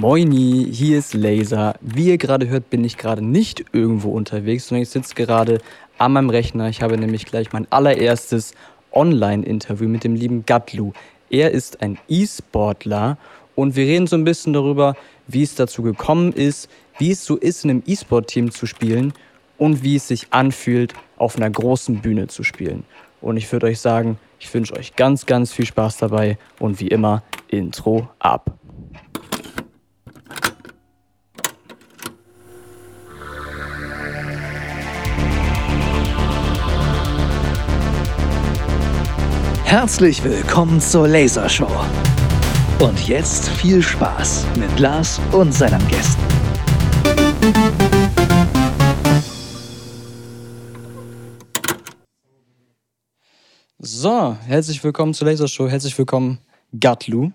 Moini, hier ist Laser. Wie ihr gerade hört, bin ich gerade nicht irgendwo unterwegs, sondern ich sitze gerade an meinem Rechner. Ich habe nämlich gleich mein allererstes Online-Interview mit dem lieben Gatlu. Er ist ein E-Sportler und wir reden so ein bisschen darüber, wie es dazu gekommen ist, wie es so ist, in einem E-Sport-Team zu spielen und wie es sich anfühlt, auf einer großen Bühne zu spielen. Und ich würde euch sagen, ich wünsche euch ganz, ganz viel Spaß dabei und wie immer, Intro ab. Herzlich willkommen zur Lasershow. Und jetzt viel Spaß mit Lars und seinen Gästen. So, herzlich willkommen zur Lasershow. Herzlich willkommen, Gatlu.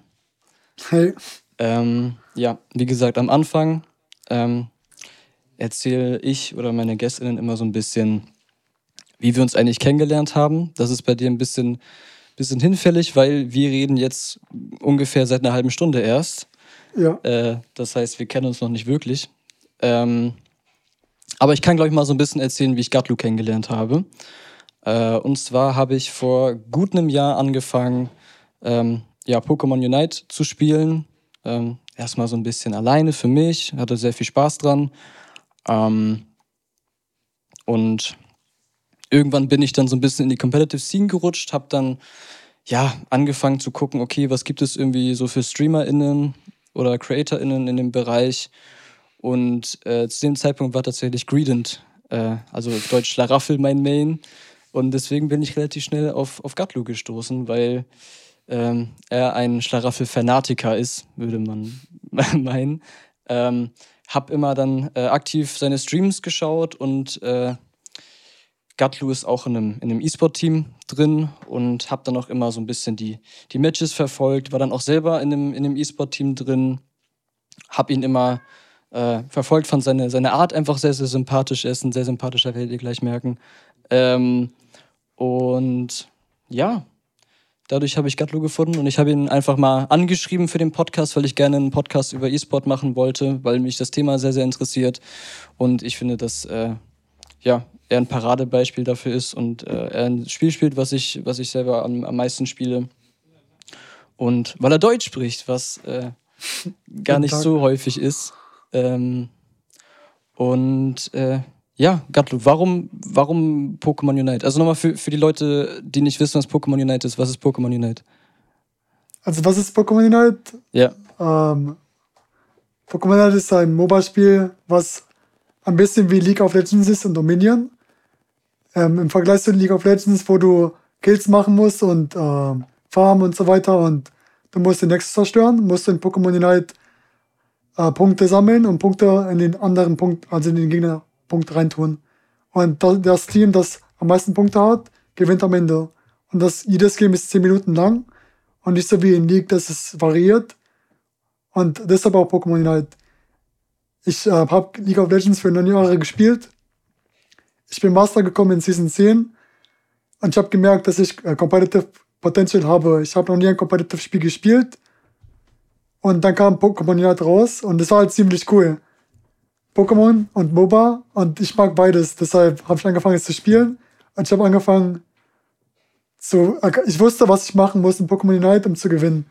Hey. Ähm, ja, wie gesagt, am Anfang ähm, erzähle ich oder meine Gästinnen immer so ein bisschen, wie wir uns eigentlich kennengelernt haben. Das ist bei dir ein bisschen bisschen hinfällig, weil wir reden jetzt ungefähr seit einer halben Stunde erst. Ja. Äh, das heißt, wir kennen uns noch nicht wirklich. Ähm, aber ich kann, glaube ich, mal so ein bisschen erzählen, wie ich Gatlu kennengelernt habe. Äh, und zwar habe ich vor gut einem Jahr angefangen, ähm, ja, Pokémon Unite zu spielen. Ähm, erstmal so ein bisschen alleine für mich, hatte sehr viel Spaß dran. Ähm, und irgendwann bin ich dann so ein bisschen in die Competitive Scene gerutscht, habe dann ja angefangen zu gucken, okay, was gibt es irgendwie so für StreamerInnen oder CreatorInnen in dem Bereich. Und äh, zu dem Zeitpunkt war tatsächlich Greedent, äh, also Deutsch Schlaraffel, mein Main. Und deswegen bin ich relativ schnell auf, auf Gatlu gestoßen, weil ähm, er ein Schlaraffel-Fanatiker ist, würde man meinen. Ähm, hab immer dann äh, aktiv seine Streams geschaut und äh, Gatlu ist auch in einem, in einem E-Sport-Team drin und habe dann auch immer so ein bisschen die, die Matches verfolgt, war dann auch selber in einem, in einem E-Sport-Team drin, habe ihn immer äh, verfolgt, fand seine, seine Art einfach sehr, sehr sympathisch. Er ist ein sehr sympathischer, werdet ihr gleich merken. Ähm, und ja, dadurch habe ich Gatlu gefunden und ich habe ihn einfach mal angeschrieben für den Podcast, weil ich gerne einen Podcast über E-Sport machen wollte, weil mich das Thema sehr, sehr interessiert. Und ich finde, dass äh, ja, er ein Paradebeispiel dafür ist und äh, er ein Spiel spielt, was ich, was ich selber am, am meisten spiele. Und weil er Deutsch spricht, was äh, gar nicht so häufig ist. Ähm, und äh, ja, Gatlu, warum, warum Pokémon Unite? Also nochmal für, für die Leute, die nicht wissen, was Pokémon Unite ist, was ist Pokémon Unite? Also was ist Pokémon Unite? Ja. Ähm, Pokémon Unite ist ein MOBA-Spiel, was ein bisschen wie League of Legends ist und Dominion. Ähm, Im Vergleich zu League of Legends, wo du Kills machen musst und äh, farmen und so weiter und du musst den Nexus zerstören, musst du in Pokémon Unite äh, Punkte sammeln und Punkte in den anderen Punkt, also in den Gegnerpunkt reintun. Und das Team, das am meisten Punkte hat, gewinnt am Ende. Und das, jedes Game ist 10 Minuten lang und nicht so wie in League, dass es variiert. Und deshalb auch Pokémon Unite. Ich äh, habe League of Legends für neun Jahre gespielt. Ich bin Master gekommen in Season 10 und ich habe gemerkt, dass ich äh, Competitive Potential habe. Ich habe noch nie ein Competitive Spiel gespielt. Und dann kam Pokémon Unite raus und das war halt ziemlich cool. Pokémon und MOBA und ich mag beides. Deshalb habe ich angefangen, es zu spielen. Und ich habe angefangen zu. Ich wusste, was ich machen muss in Pokémon Unite, um zu gewinnen.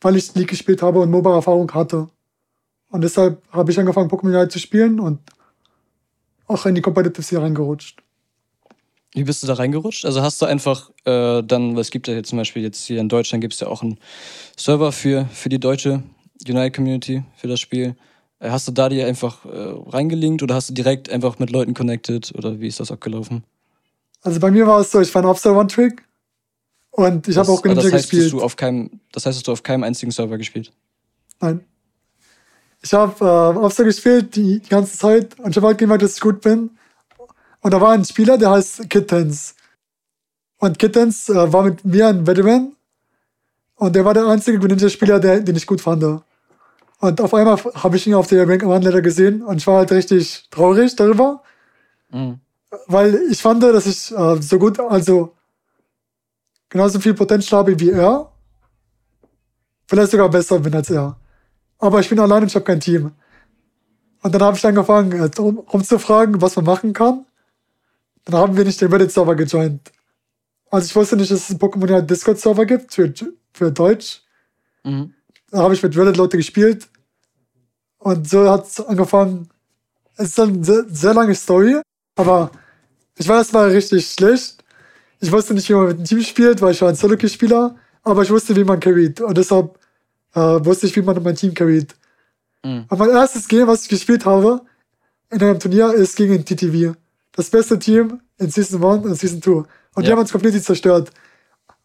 Weil ich League gespielt habe und MOBA-Erfahrung hatte. Und deshalb habe ich angefangen, Pokémon Unite zu spielen und auch in die Competitive Serie reingerutscht. Wie bist du da reingerutscht? Also hast du einfach äh, dann, was gibt ja jetzt zum Beispiel jetzt hier in Deutschland gibt es ja auch einen Server für, für die deutsche Unite Community für das Spiel. Äh, hast du da dir einfach äh, reingelinkt oder hast du direkt einfach mit Leuten connected oder wie ist das abgelaufen? Also bei mir war es so, ich war ein Obster One Trick und ich habe auch Ninja das heißt, gespielt. Du auf keinem, das heißt, hast du auf keinem einzigen Server gespielt? Nein. Ich habe äh, Obster gespielt die, die ganze Zeit und ich habe halt gemerkt, dass ich gut bin. Und da war ein Spieler, der heißt Kittens. Und Kittens äh, war mit mir ein Veteran. Und der war der einzige Greninja-Spieler, den ich gut fand. Und auf einmal habe ich ihn auf der Rank One Letter gesehen und ich war halt richtig traurig darüber. Mhm. Weil ich fand, dass ich äh, so gut, also genauso viel Potenzial habe wie er. Vielleicht sogar besser bin als er. Aber ich bin allein und ich habe kein Team. Und dann habe ich angefangen, äh, rum, rumzufragen, was man machen kann. Dann haben wir nicht den Reddit-Server gejoint. Also ich wusste nicht, dass es einen Pokémon Discord-Server gibt für, für Deutsch. Mhm. Da habe ich mit Reddit Leute gespielt. Und so hat es angefangen. Es ist eine sehr, sehr lange Story, aber ich war erstmal richtig schlecht. Ich wusste nicht, wie man mit einem Team spielt, weil ich war ein Solo-Spieler, aber ich wusste, wie man carried. Und deshalb äh, wusste ich, wie man mein Team carried. Mhm. Und mein erstes Game, was ich gespielt habe, in einem Turnier, ist gegen TTV. Das beste Team in Season 1 und Season 2. Und ja. die haben uns komplett zerstört.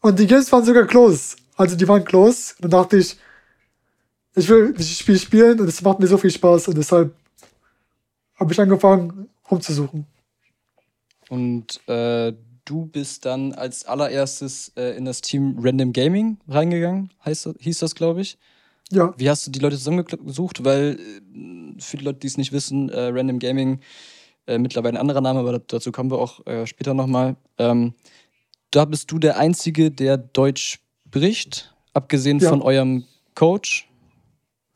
Und die Games waren sogar close. Also die waren close. Und dann dachte ich, ich will das Spiel spielen und es macht mir so viel Spaß. Und deshalb habe ich angefangen, rumzusuchen. Und äh, du bist dann als allererstes äh, in das Team Random Gaming reingegangen, heißt, hieß das, glaube ich. Ja. Wie hast du die Leute zusammengesucht? Weil äh, für die Leute, die es nicht wissen, äh, Random Gaming, äh, mittlerweile ein anderer Name, aber dazu kommen wir auch äh, später nochmal. Ähm, da bist du der Einzige, der Deutsch spricht, abgesehen ja. von eurem Coach.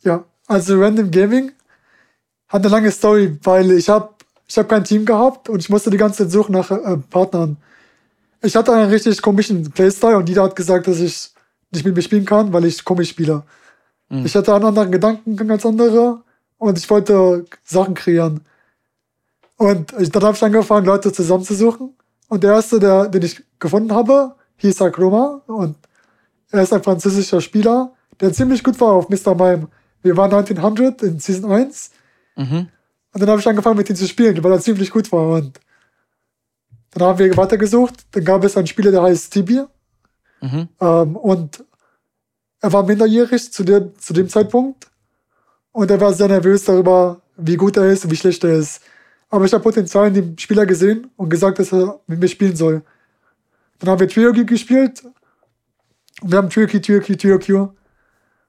Ja, also Random Gaming hat eine lange Story, weil ich habe ich hab kein Team gehabt und ich musste die ganze Zeit suchen nach äh, Partnern. Ich hatte einen richtig komischen Playstyle und jeder hat gesagt, dass ich nicht mit mir spielen kann, weil ich komisch spiele. Mhm. Ich hatte einen anderen Gedankengang als andere und ich wollte Sachen kreieren. Und ich, dann habe ich angefangen, Leute zusammenzusuchen. Und der erste, der, den ich gefunden habe, hieß Akroma. Und er ist ein französischer Spieler, der ziemlich gut war auf Mr. Mime. Wir waren 1900 in Season 1. Mhm. Und dann habe ich angefangen, mit ihm zu spielen, weil er ziemlich gut war. Und dann haben wir weitergesucht. Dann gab es einen Spieler, der heißt Tibi. Mhm. Ähm, und er war minderjährig zu, der, zu dem Zeitpunkt. Und er war sehr nervös darüber, wie gut er ist und wie schlecht er ist. Aber ich habe Potenzial in dem Spieler gesehen und gesagt, dass er mit mir spielen soll. Dann haben wir Trioki gespielt. Und wir haben Trioki, Trioki, Trioki.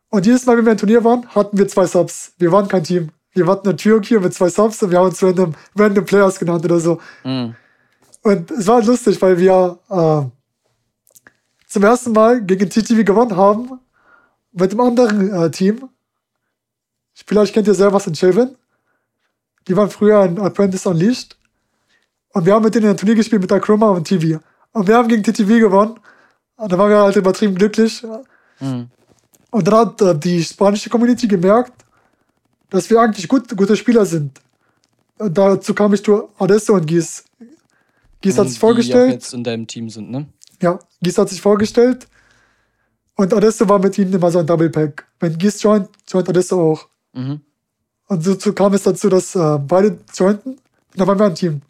Und jedes Mal, wenn wir ein Turnier waren, hatten wir zwei Subs. Wir waren kein Team. Wir hatten eine Trioki mit zwei Subs und wir haben uns random, random Players genannt oder so. Mhm. Und es war lustig, weil wir äh, zum ersten Mal gegen TTV gewonnen haben mit einem anderen äh, Team. Vielleicht kennt ihr selber was in Children. Die waren früher in Apprentice Unleashed. Und wir haben mit denen ein Turnier gespielt mit der Chroma und TV. Und wir haben gegen TTV gewonnen. Und da waren wir halt übertrieben glücklich. Mhm. Und dann hat äh, die spanische Community gemerkt, dass wir eigentlich gut, gute Spieler sind. Und dazu kam ich zu Adesso und Gies. Gies hat sich vorgestellt. Die jetzt in deinem Team sind, ne? Ja, Gies hat sich vorgestellt. Und Adesso war mit ihnen immer so ein Double Pack. Wenn Gies joint, joint Adesso auch. Mhm. Und so, so kam es dazu, dass äh, beide jointen. Und dann waren wir ein Team.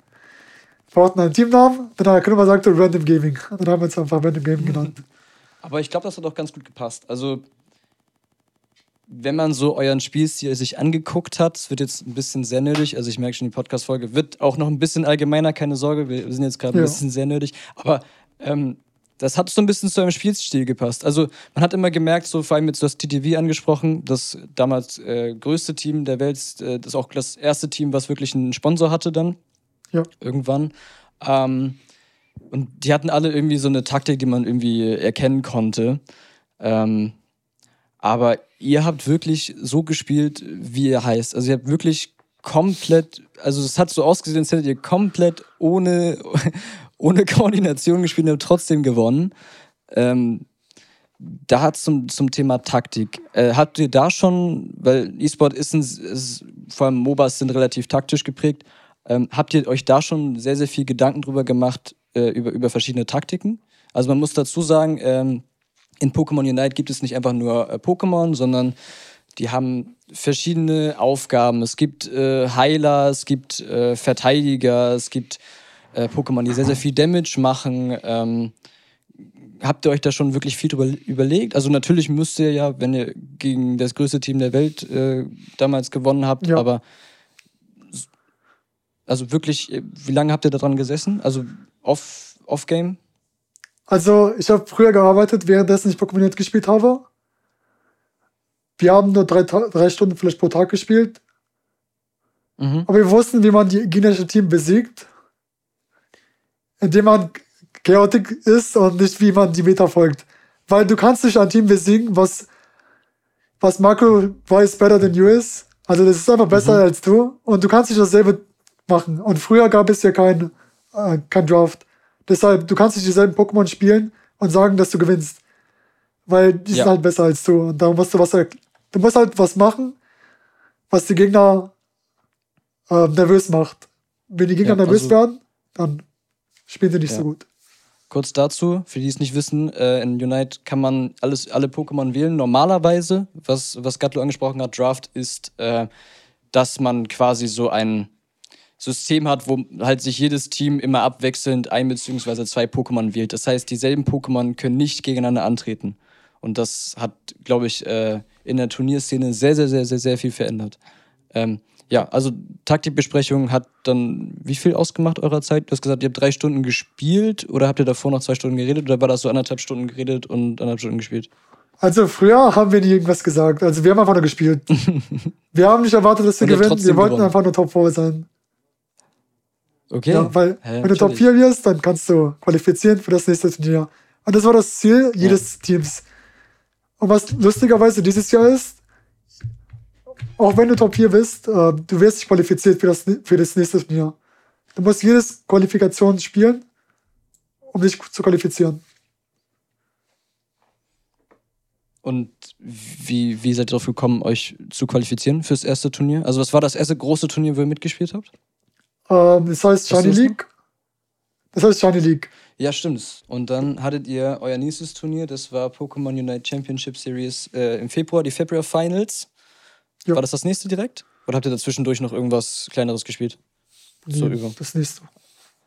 Wir brauchten einen Teamnamen. Dann hat Knummer sagte Random Gaming. Und dann haben wir uns einfach Random Gaming genannt. Aber ich glaube, das hat auch ganz gut gepasst. Also wenn man so euren Spielstil sich angeguckt hat, es wird jetzt ein bisschen sehr nötig, also ich merke schon, die Podcast-Folge wird auch noch ein bisschen allgemeiner, keine Sorge, wir sind jetzt gerade ja. ein bisschen sehr nötig, aber ähm, das hat so ein bisschen zu eurem Spielstil gepasst. Also man hat immer gemerkt, so vor allem jetzt das TTV angesprochen, das damals äh, größte Team der Welt, äh, das auch das erste Team, was wirklich einen Sponsor hatte dann, ja. irgendwann. Ähm, und die hatten alle irgendwie so eine Taktik, die man irgendwie erkennen konnte. Ähm, aber ihr habt wirklich so gespielt, wie ihr heißt. Also ihr habt wirklich komplett, also es hat so ausgesehen, als hättet ihr komplett ohne, ohne Koordination gespielt und trotzdem gewonnen. Ähm, da hat zum, zum Thema Taktik. Äh, habt ihr da schon, weil E-Sport ist, ein, ist, vor allem MOBAs sind relativ taktisch geprägt, ähm, habt ihr euch da schon sehr, sehr viel Gedanken drüber gemacht, äh, über, über verschiedene Taktiken? Also man muss dazu sagen, ähm, in Pokémon Unite gibt es nicht einfach nur äh, Pokémon, sondern die haben verschiedene Aufgaben. Es gibt äh, Heiler, es gibt äh, Verteidiger, es gibt äh, Pokémon, die sehr, sehr viel Damage machen. Ähm, habt ihr euch da schon wirklich viel drüber überlegt? Also natürlich müsst ihr ja, wenn ihr gegen das größte Team der Welt äh, damals gewonnen habt, ja. aber also wirklich, äh, wie lange habt ihr daran gesessen? Also off-game? Off also, ich habe früher gearbeitet, währenddessen ich Pokémon gespielt habe. Wir haben nur drei, drei Stunden vielleicht pro Tag gespielt. Mhm. Aber wir wussten, wie man die gegnerische Team besiegt. Indem man chaotisch ist und nicht, wie man die Meta folgt. Weil du kannst nicht ein Team besiegen, was was Marco weiß better than you is. Also das ist einfach besser Mhm. als du und du kannst nicht dasselbe machen. Und früher gab es ja kein, äh, kein Draft. Deshalb, du kannst nicht dieselben Pokémon spielen und sagen, dass du gewinnst. Weil die Ja. sind halt besser als du. Und darum musst du was, du musst halt was machen, was die Gegner äh, nervös macht. Wenn die Gegner Ja, nervös also- werden, dann spielen sie nicht Ja. so gut. Kurz dazu, für die es nicht wissen, äh, in Unite kann man alles, alle Pokémon wählen. Normalerweise, was, was Gatlo angesprochen hat, Draft ist, äh, dass man quasi so ein System hat, wo halt sich jedes Team immer abwechselnd ein bzw. zwei Pokémon wählt. Das heißt, dieselben Pokémon können nicht gegeneinander antreten. Und das hat, glaube ich, äh, in der Turnierszene sehr, sehr, sehr, sehr, sehr viel verändert. Ähm, ja, also Taktikbesprechung hat dann wie viel ausgemacht eurer Zeit? Du hast gesagt, ihr habt drei Stunden gespielt oder habt ihr davor noch zwei Stunden geredet oder war das so anderthalb Stunden geredet und anderthalb Stunden gespielt? Also früher haben wir nie irgendwas gesagt. Also wir haben einfach nur gespielt. wir haben nicht erwartet, dass wir gewinnen. Wir wollten gewonnen. einfach nur Top 4 sein. Okay. Ja, weil Hä, wenn du Top chillig. 4 wirst, dann kannst du qualifizieren für das nächste Turnier. Und das war das Ziel jedes Teams. Und was lustigerweise dieses Jahr ist, auch wenn du Top 4 bist, äh, du wirst dich qualifiziert für das, für das nächste Turnier. Du musst jedes Qualifikation spielen, um dich zu qualifizieren. Und wie, wie seid ihr darauf gekommen, euch zu qualifizieren fürs erste Turnier? Also, was war das erste große Turnier, wo ihr mitgespielt habt? Ähm, das heißt Shiny League. Das heißt Shiny League. Ja, stimmt. Und dann hattet ihr euer nächstes Turnier, das war Pokémon Unite Championship Series äh, im Februar, die Februar Finals. Ja. War das das nächste direkt? Oder habt ihr dazwischendurch noch irgendwas kleineres gespielt? So Nee, über. Das nächste.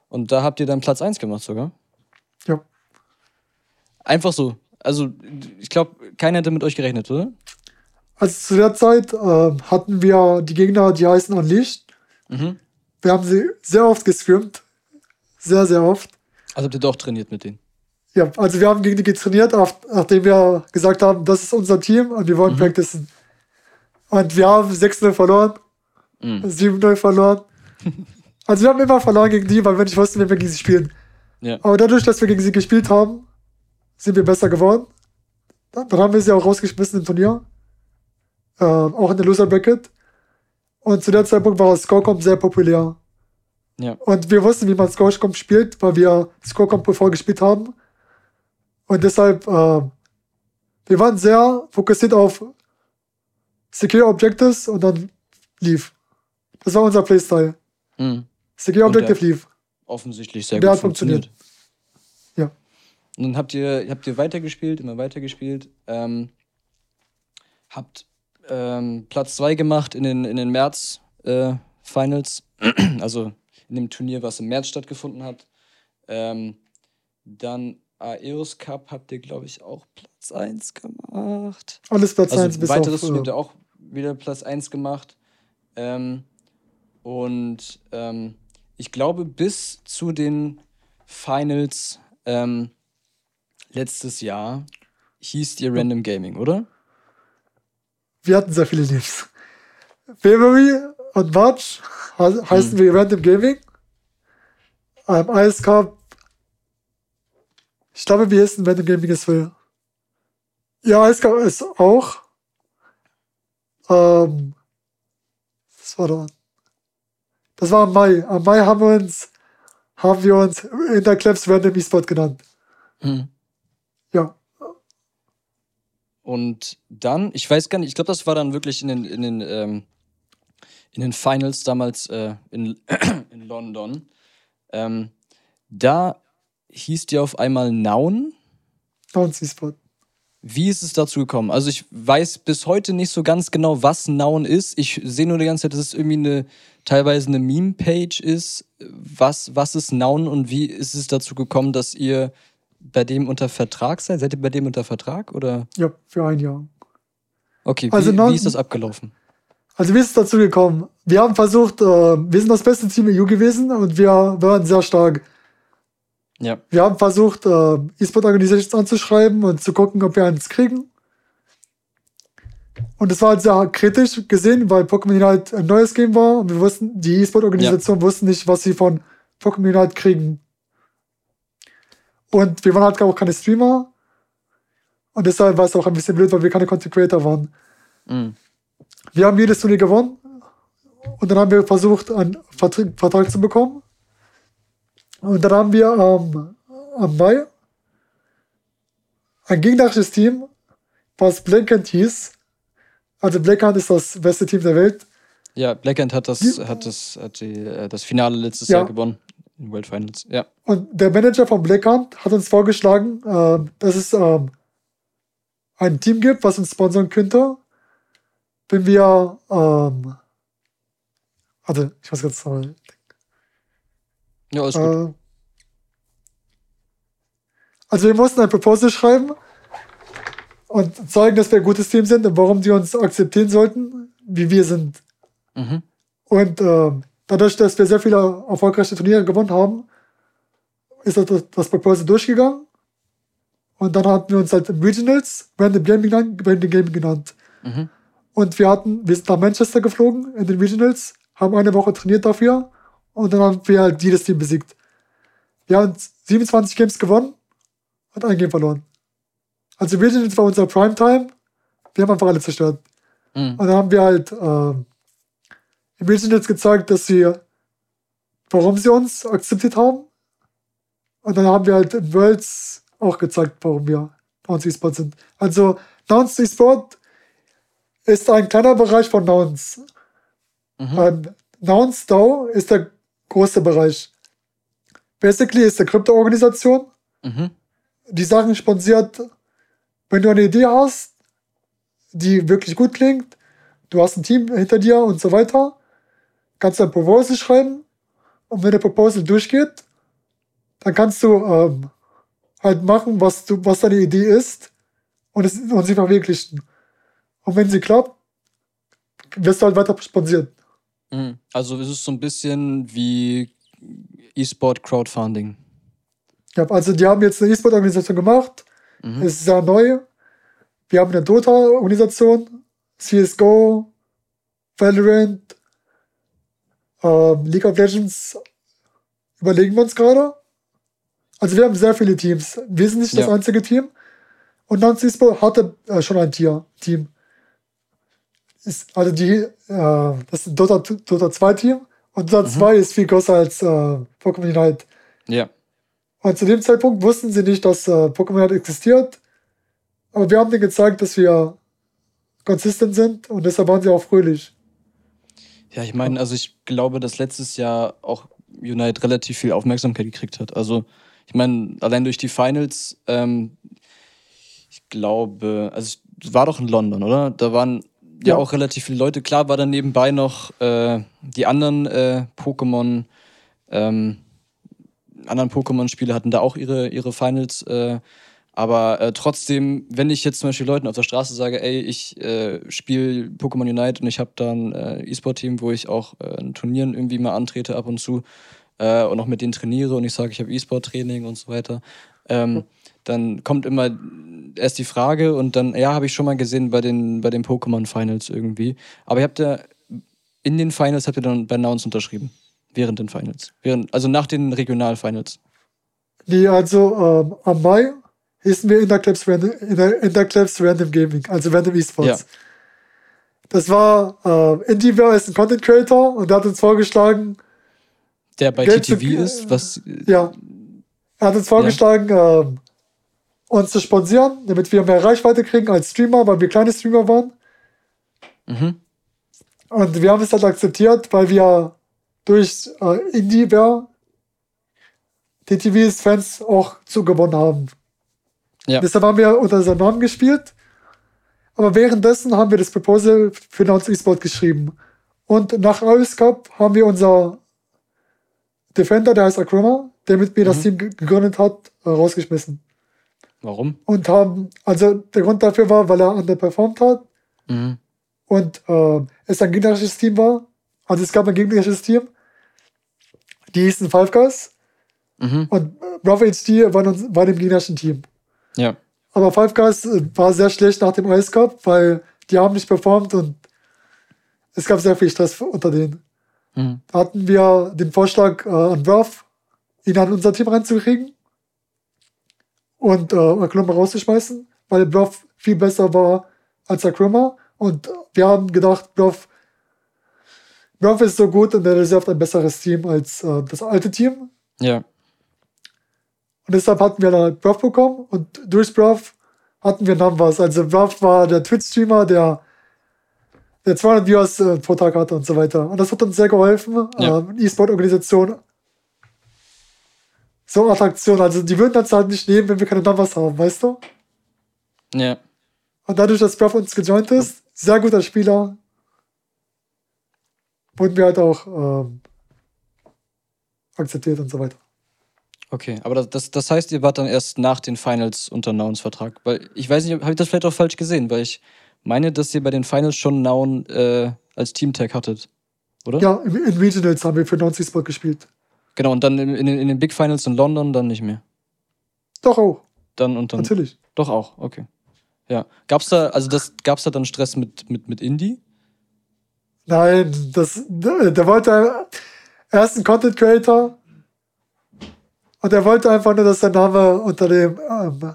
Und da habt ihr dann Platz 1 gemacht sogar? Ja. Einfach so. Also, ich glaube, keiner hätte mit euch gerechnet, oder? Also zu der Zeit ähm, hatten wir die Gegner, die heißen Unleashed. Mhm. Wir haben sie sehr oft gescrimmt. Sehr, sehr oft. Also habt ihr doch trainiert mit denen. Ja, also wir haben gegen die getrainiert, nachdem wir gesagt haben, das ist unser Team und wir wollen practicen. Und wir haben 6-0 verloren, Mhm. 7-0 verloren. also wir haben immer verloren gegen die, weil wir nicht wussten, wie wir gegen sie spielen. Ja. Aber dadurch, dass wir gegen sie gespielt haben, sind wir besser geworden. Dann, haben wir sie auch rausgeschmissen im Turnier. Äh, auch in der Loser Bracket. Und zu der Zeitpunkt war Scorecomp sehr populär. Ja. Und wir wussten, wie man Scorecomp spielt, weil wir Scorecomp bevor gespielt haben. Und deshalb, äh, wir waren sehr fokussiert auf Secure Objectives und dann lief. Das war unser Playstyle. Mhm. Secure Objective lief. Offensichtlich sehr Der gut hat funktioniert. Ja. Und dann habt ihr, habt ihr weitergespielt, immer weitergespielt. Ähm, habt ähm, Platz 2 gemacht in den, in den März äh, Finals. also in dem Turnier, was im März stattgefunden hat. Ähm, dann Aeros Cup habt ihr, glaube ich, auch Platz 1 gemacht. Alles Platz Also 1 ein bis weiteres auf, Turnier habt ihr auch wieder Platz 1 gemacht. Ähm, und ähm, ich glaube, bis zu den Finals ähm, letztes Jahr hieß ihr Random Gaming, oder? Wir hatten sehr viele Names. February und March he heißen wir Random Gaming. Ähm, Ice Cup. Ich glaube, wir heißen Random Gaming as well. Ja, Ice Cup ist auch. Ähm, was war da? Das war im Mai. Am Mai haben wir uns, haben wir uns in der Claps Random eSport genannt. Mhm. Und dann, ich weiß gar nicht, ich glaube, das war dann wirklich in den, in den, ähm, in den Finals damals äh, in, in London. Ähm, da hieß die auf einmal Naun. Downs eSport. Wie ist es dazu gekommen? Also ich weiß bis heute nicht so ganz genau, was Naun ist. Ich sehe nur die ganze Zeit, dass es irgendwie eine teilweise eine Meme-Page ist. Was, was ist Naun und wie ist es dazu gekommen, dass ihr bei dem unter Vertrag seid? Seid ihr bei dem unter Vertrag oder? Ja, für ein Jahr. Okay, wie, Also wie ist das abgelaufen? Also wie ist es dazu gekommen? Wir haben versucht, äh, wir sind das beste Team EU gewesen und wir waren sehr stark. Ja. Wir haben versucht, äh, E-Sport Organizations anzuschreiben und zu gucken, ob wir eins kriegen. Und es war halt sehr kritisch gesehen, weil Pokémon Unite ein neues Game war und wir wussten, die E-Sport Organisation wussten nicht, was sie von Pokémon Unite kriegen. Und wir waren halt auch keine Streamer. Und deshalb war es auch ein bisschen blöd, weil wir keine Content Creator waren. Mhm. Wir haben jedes Turnier gewonnen. Und dann haben wir versucht, einen Vertrag, Vertrag zu bekommen. Und dann haben wir ähm, am Mai ein gegnerisches Team, was Blackhand hieß. Also Blackhand ist das beste Team der Welt. Ja, Blackhand hat das, Die- hat das, hat die, äh, das Finale letztes Ja. Jahr gewonnen. In World Finals. Ja. Und der Manager von Blackhand hat uns vorgeschlagen, ähm, dass es ähm, ein Team gibt, was uns sponsern könnte, wenn wir, ähm, warte, ich muss jetzt mal, Ja, alles gut. äh, also wir mussten ein Proposal schreiben und zeigen, dass wir ein gutes Team sind und warum die uns akzeptieren sollten, wie wir sind. Mhm. Und ähm, dadurch, dass wir sehr viele erfolgreiche Turniere gewonnen haben, ist das, das Proposal durchgegangen. Und dann hatten wir uns halt im Regionals Random Gaming, Random Gaming genannt. Mhm. Und wir hatten, wir sind nach Manchester geflogen in den Regionals, haben eine Woche trainiert dafür und dann haben wir halt jedes Team besiegt. Wir haben 27 Games gewonnen und ein Game verloren. Also Regionals war unser Primetime. Wir haben einfach alle zerstört. Mhm. Und dann haben wir halt ähm, im Regionals gezeigt, dass sie, warum sie uns akzeptiert haben. Und dann haben wir halt in Worlds auch gezeigt, warum wir Nouns E-Sport sind. Also Nouns E-Sport ist ein kleiner Bereich von Nouns. Mhm. Ähm, Nouns DAO ist der große Bereich. Basically ist eine Krypto-Organisation, Mhm. die Sachen sponsiert, wenn du eine Idee hast, die wirklich gut klingt, du hast ein Team hinter dir und so weiter, kannst du ein Proposal schreiben und wenn der Proposal durchgeht, dann kannst du ähm, halt machen, was du, was deine Idee ist und, es, und sie verwirklichen. Und wenn sie klappt, wirst du halt weiter sponsiert. Mhm. Also es ist so ein bisschen wie E-Sport Crowdfunding. Ja, also die haben jetzt eine E-Sport-Organisation gemacht, Mhm. Es ist sehr neu. Wir haben eine Dota-Organisation, CSGO, Valorant, ähm, League of Legends überlegen wir uns gerade. Also wir haben sehr viele Teams. Wir sind nicht das Ja. einzige Team. Und Nancy Sport hatte äh, schon ein Tier, Team. Ist, also die, äh, das ist ein Dota, Dota 2 Team. Und Dota 2 ist viel größer als äh, Pokémon Unite. Ja. Und zu dem Zeitpunkt wussten sie nicht, dass äh, Pokémon halt existiert. Aber wir haben denen gezeigt, dass wir konsistent sind und deshalb waren sie auch fröhlich. Ja, ich meine, also ich glaube, dass letztes Jahr auch Unite relativ viel Aufmerksamkeit gekriegt hat. Also ich meine, allein durch die Finals, ähm, ich glaube, also es war doch in London, oder? Da waren ja, Ja. auch relativ viele Leute. Klar war dann nebenbei noch äh, die anderen äh, Pokémon, ähm, anderen Pokémon-Spiele hatten da auch ihre, ihre Finals. Äh, aber äh, trotzdem, wenn ich jetzt zum Beispiel Leuten auf der Straße sage, ey, ich äh, spiele Pokémon Unite und ich habe da ein äh, E-Sport-Team, wo ich auch äh, in Turnieren irgendwie mal antrete ab und zu äh, und auch mit denen trainiere und ich sage, ich habe E-Sport-Training und so weiter, ähm, dann kommt immer erst die Frage und dann, ja, habe ich schon mal gesehen bei den, bei den Pokémon-Finals irgendwie. Aber ihr habt ja in den Finals habt ihr dann bei Nouns unterschrieben. Während den Finals. Während, also nach den Regional-Finals. Die also ähm, am Mai hießen wir Interclubs Random, Inter- Interclubs Random Gaming, also Random Esports. Ja. Das war, äh, Indiver ist ein Content Creator und der hat uns vorgeschlagen, Der bei zu- TTV ist, was. ja, er hat uns vorgeschlagen, ähm, uns zu sponsieren, damit wir mehr Reichweite kriegen als Streamer, weil wir kleine Streamer waren. Mhm. Und wir haben es halt akzeptiert, weil wir durch äh, Indie-Bear TTVs Fans auch zugewonnen haben. Ja. Deshalb haben wir unter seinem Namen gespielt. Aber währenddessen haben wir das Proposal für Nouns E-Sport geschrieben. Und nach Ice Cup haben wir unser Defender, der heißt Akroma, der mit mir das Mhm. Team ge- gegründet hat, äh, rausgeschmissen. Warum? Und haben, also der Grund dafür war, weil er underperformed hat Mhm. und äh, es ein gegnerisches Team war. Also es gab ein gegnerisches Team. Die hießen Five Guys Mhm. und Bravo HD war, war dem gegnerischen Team. Ja. Aber Five Guys äh, war sehr schlecht nach dem Ice Cup, weil die haben nicht performt und es gab sehr viel Stress unter denen. Mhm. Da hatten wir den Vorschlag äh, an Brav, ihn an unser Team reinzukriegen und äh, Akroma rauszuschmeißen, weil Brav viel besser war als Akroma Und wir haben gedacht, Bluff, Bluff ist so gut und er reserviert ein besseres Team als äh, das alte Team. Ja. Und deshalb hatten wir dann halt Bluff bekommen und durch Bluff hatten wir Numbers. Also Bluff war der Twitch-Streamer, der, der 200 Views äh, pro Tag hatte und so weiter. Und das hat uns sehr geholfen. Ja. Ähm, E-Sport-Organisation. So Attraktion. Also die würden das halt nicht nehmen, wenn wir keine Numbers haben, weißt du? Ja. Und dadurch, dass Bluff uns gejoint ist, sehr guter Spieler, wurden wir halt auch ähm, akzeptiert und so weiter. Okay, aber das, das, heißt, ihr wart dann erst nach den Finals unter Nauns Vertrag. Weil ich weiß nicht, habe ich das vielleicht auch falsch gesehen, weil ich meine, dass ihr bei den Finals schon Naun äh, als Teamtag hattet. Oder? Ja, in, in Regionals haben wir für 90 Spot gespielt. Genau, und dann in, in, den- in den Big Finals in London dann nicht mehr. Doch auch, Dann und dann. natürlich. Doch auch, okay. Ja. Gab's da, also das, gab's da dann Stress mit, mit, mit Indie? Nein, das, der, der wollte, er ist ein Content Creator und er wollte einfach nur, dass sein Name unter dem ähm,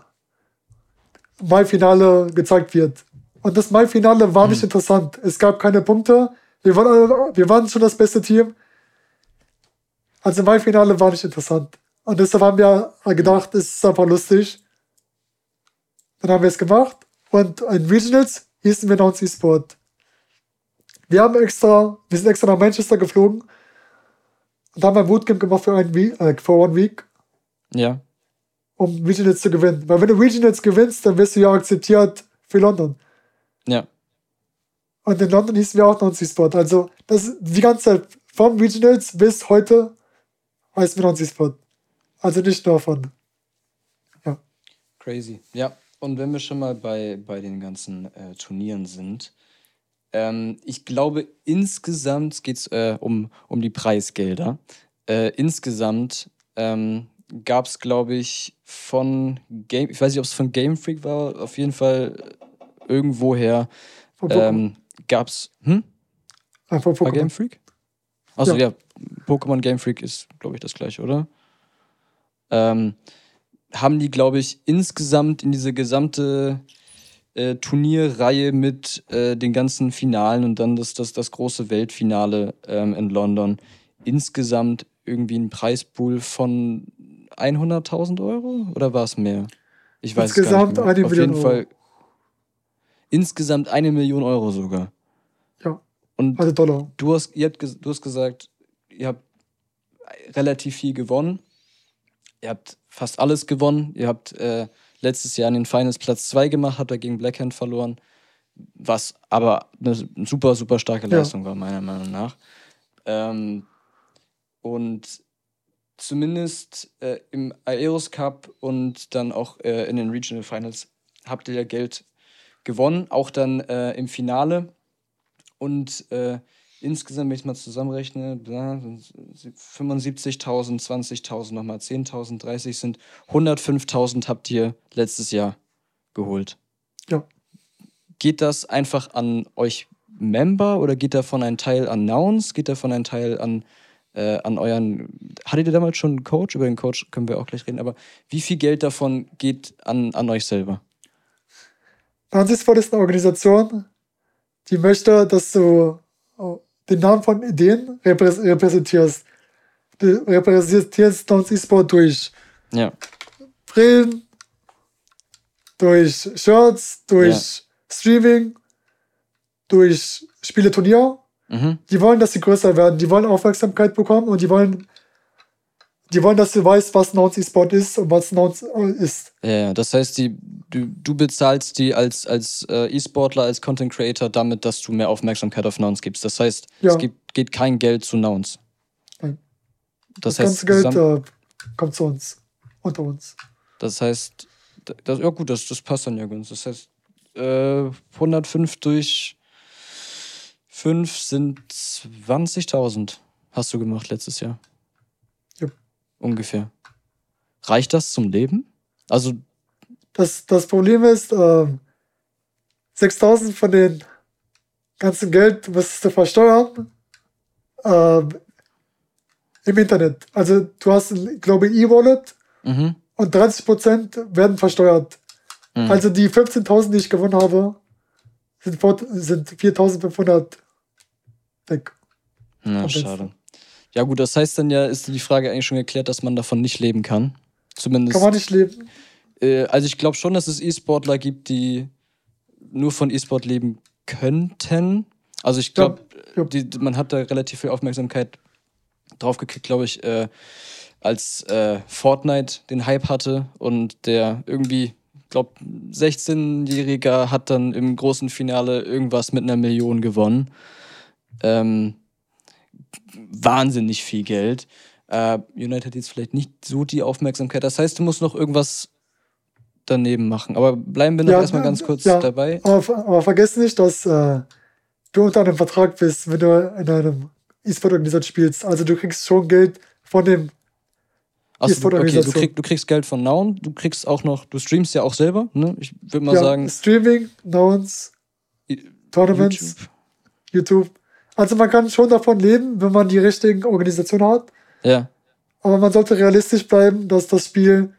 Mai-Finale gezeigt wird. Und das Mai-Finale war nicht interessant. Es gab keine Punkte. Wir waren, wir waren schon das beste Team. Also Mai-Finale war nicht interessant. Und deshalb haben wir gedacht, es ist einfach lustig. Dann haben wir es gemacht. Und in Regionals hießen wir Nouns E-Sport. Wir haben extra, wir sind extra nach Manchester geflogen und haben ein Bootcamp gemacht für einen Week, äh, for one week, Ja. um Regionals zu gewinnen. Weil wenn du Regionals gewinnst, dann wirst du ja akzeptiert für London. Ja. Und in London hießen wir auch Non-C-Sport. Also das ist die ganze Zeit vom Regionals bis heute heißen wir Non-C-Sport. Also nicht nur von. Crazy. Ja, und wenn wir schon mal bei, bei den ganzen äh, Turnieren sind, ähm, ich glaube, insgesamt geht es äh, um, um die Preisgelder. Äh, insgesamt ähm, gab es, glaube ich, von Game, ich weiß nicht, ob es von Game Freak war, auf jeden Fall irgendwoher Pokémon. ähm, gab es. Hm? Äh, von War Game Pokémon. Freak? Also ja, Ja. Pokémon Game Freak ist, glaube ich, das gleiche, oder? Ähm, haben die, glaube ich, insgesamt in diese gesamte äh, Turnierreihe mit äh, den ganzen Finalen und dann das, das, das große Weltfinale ähm, in London insgesamt irgendwie einen Preispool von 100.000 Euro oder war es mehr? Ich weiß Insgesamt es gar nicht mehr. eine Auf Million jeden Fall insgesamt eine Million Euro sogar. Ja, Und also Dollar. du hast, ihr habt, du hast gesagt, ihr habt relativ viel gewonnen. Ihr habt fast alles gewonnen. Ihr habt äh, letztes Jahr in den Finals Platz 2 gemacht, habt da gegen Blackhand verloren. Was aber eine super, super starke Ja. Leistung war, meiner Meinung nach. Ähm, und zumindest äh, im Aeros Cup und dann auch äh, in den Regional Finals habt ihr ja Geld gewonnen, auch dann äh, im Finale. Und äh, insgesamt, wenn ich es mal zusammenrechne, ja, sind 75.000, 20.000, nochmal 10.000, 30 sind 105.000 habt ihr letztes Jahr geholt. Ja. Geht das einfach an euch Member oder geht davon ein Teil an Nouns? Geht davon ein Teil an, äh, an euren. Hattet ihr damals schon einen Coach? Über den Coach können wir auch gleich reden, aber wie viel Geld davon geht an, an euch selber? Transistor ist eine Organisation, die möchte, dass du oh, den Namen von Ideen reprä- repräsentierst. Du repräsentierst Downs E-Sport durch Ja. Brillen, durch Shirts, durch Streaming, durch Spieleturnier. Mhm. Die wollen, dass sie größer werden. Die wollen Aufmerksamkeit bekommen und die wollen, die wollen, dass du weißt, was Nouns E-Sport ist und was Nouns äh, ist. Ja, das heißt, die, du, du bezahlst die als, als äh, E-Sportler, als Content Creator damit, dass du mehr Aufmerksamkeit auf Nouns gibst. Das heißt, Ja. es gibt, geht kein Geld zu Nouns. Nein. Das, Das, heißt, ganze Geld äh, kommt zu uns, unter uns. das heißt, das, ja gut, das, das passt dann ja ganz. Das heißt, äh, 105 durch 5 sind 20.000 hast du gemacht letztes Jahr. Ja. Ungefähr. Reicht das zum Leben? Also, Das, das Problem ist, ähm, 6000 von den ganzen Geld müsstest du versteuern ähm, im Internet. Also du hast, glaube ich, E-Wallet mhm. und 30% werden versteuert. Mhm. Also die 15.000, die ich gewonnen habe, sind, sind 4500 weg. Ja, Am schade. Ja, gut, das heißt dann ja, ist die Frage eigentlich schon geklärt, dass man davon nicht leben kann. Zumindest. Kann man nicht leben. Äh, also ich glaube schon, dass es E-Sportler gibt, die nur von E-Sport leben könnten. Also ich glaube, Ja, ja. man hat da relativ viel Aufmerksamkeit drauf gekriegt, glaube ich, äh, als äh, Fortnite den Hype hatte und der irgendwie, glaube 16-Jähriger hat dann im großen Finale irgendwas mit einer Million gewonnen. Ähm, wahnsinnig viel Geld. Äh, United hat jetzt vielleicht nicht so die Aufmerksamkeit. Das heißt, du musst noch irgendwas daneben machen. Aber bleiben wir noch Ja, erstmal ganz kurz ja. dabei. Aber, aber vergiss nicht, dass äh, du unter einem Vertrag bist, wenn du in einem E-Sport-Organisation spielst. Also du kriegst schon Geld von dem. Achso, du, okay, du, krieg, du kriegst Geld von Noun, du kriegst auch noch, du streamst ja auch selber, ne? Ich würde mal ja, sagen, Streaming, Nouns, Tournaments, YouTube. YouTube. Also man kann schon davon leben, wenn man die richtigen Organisationen hat. Ja, Aber man sollte realistisch bleiben, dass das Spiel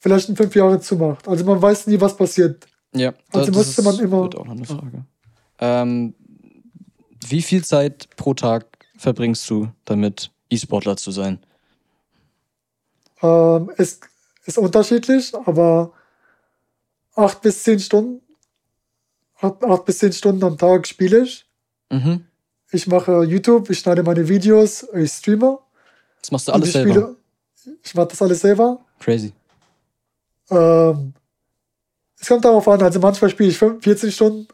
vielleicht in fünf Jahren zumacht. Also man weiß nie, was passiert. ja. Also das müsste man ist- immer- Wird auch noch eine Frage. Ähm, wie viel Zeit pro Tag verbringst du damit, E-Sportler zu sein? Ähm, es ist unterschiedlich, aber acht bis zehn Stunden, acht, acht bis zehn Stunden am Tag spiele ich. Mhm. Ich mache YouTube, ich schneide meine Videos, ich streame. Das machst du alles ich selber. spiele. Ich mache das alles selber. Crazy. Ähm, es kommt darauf an, also manchmal spiele ich fünf- 14 Stunden,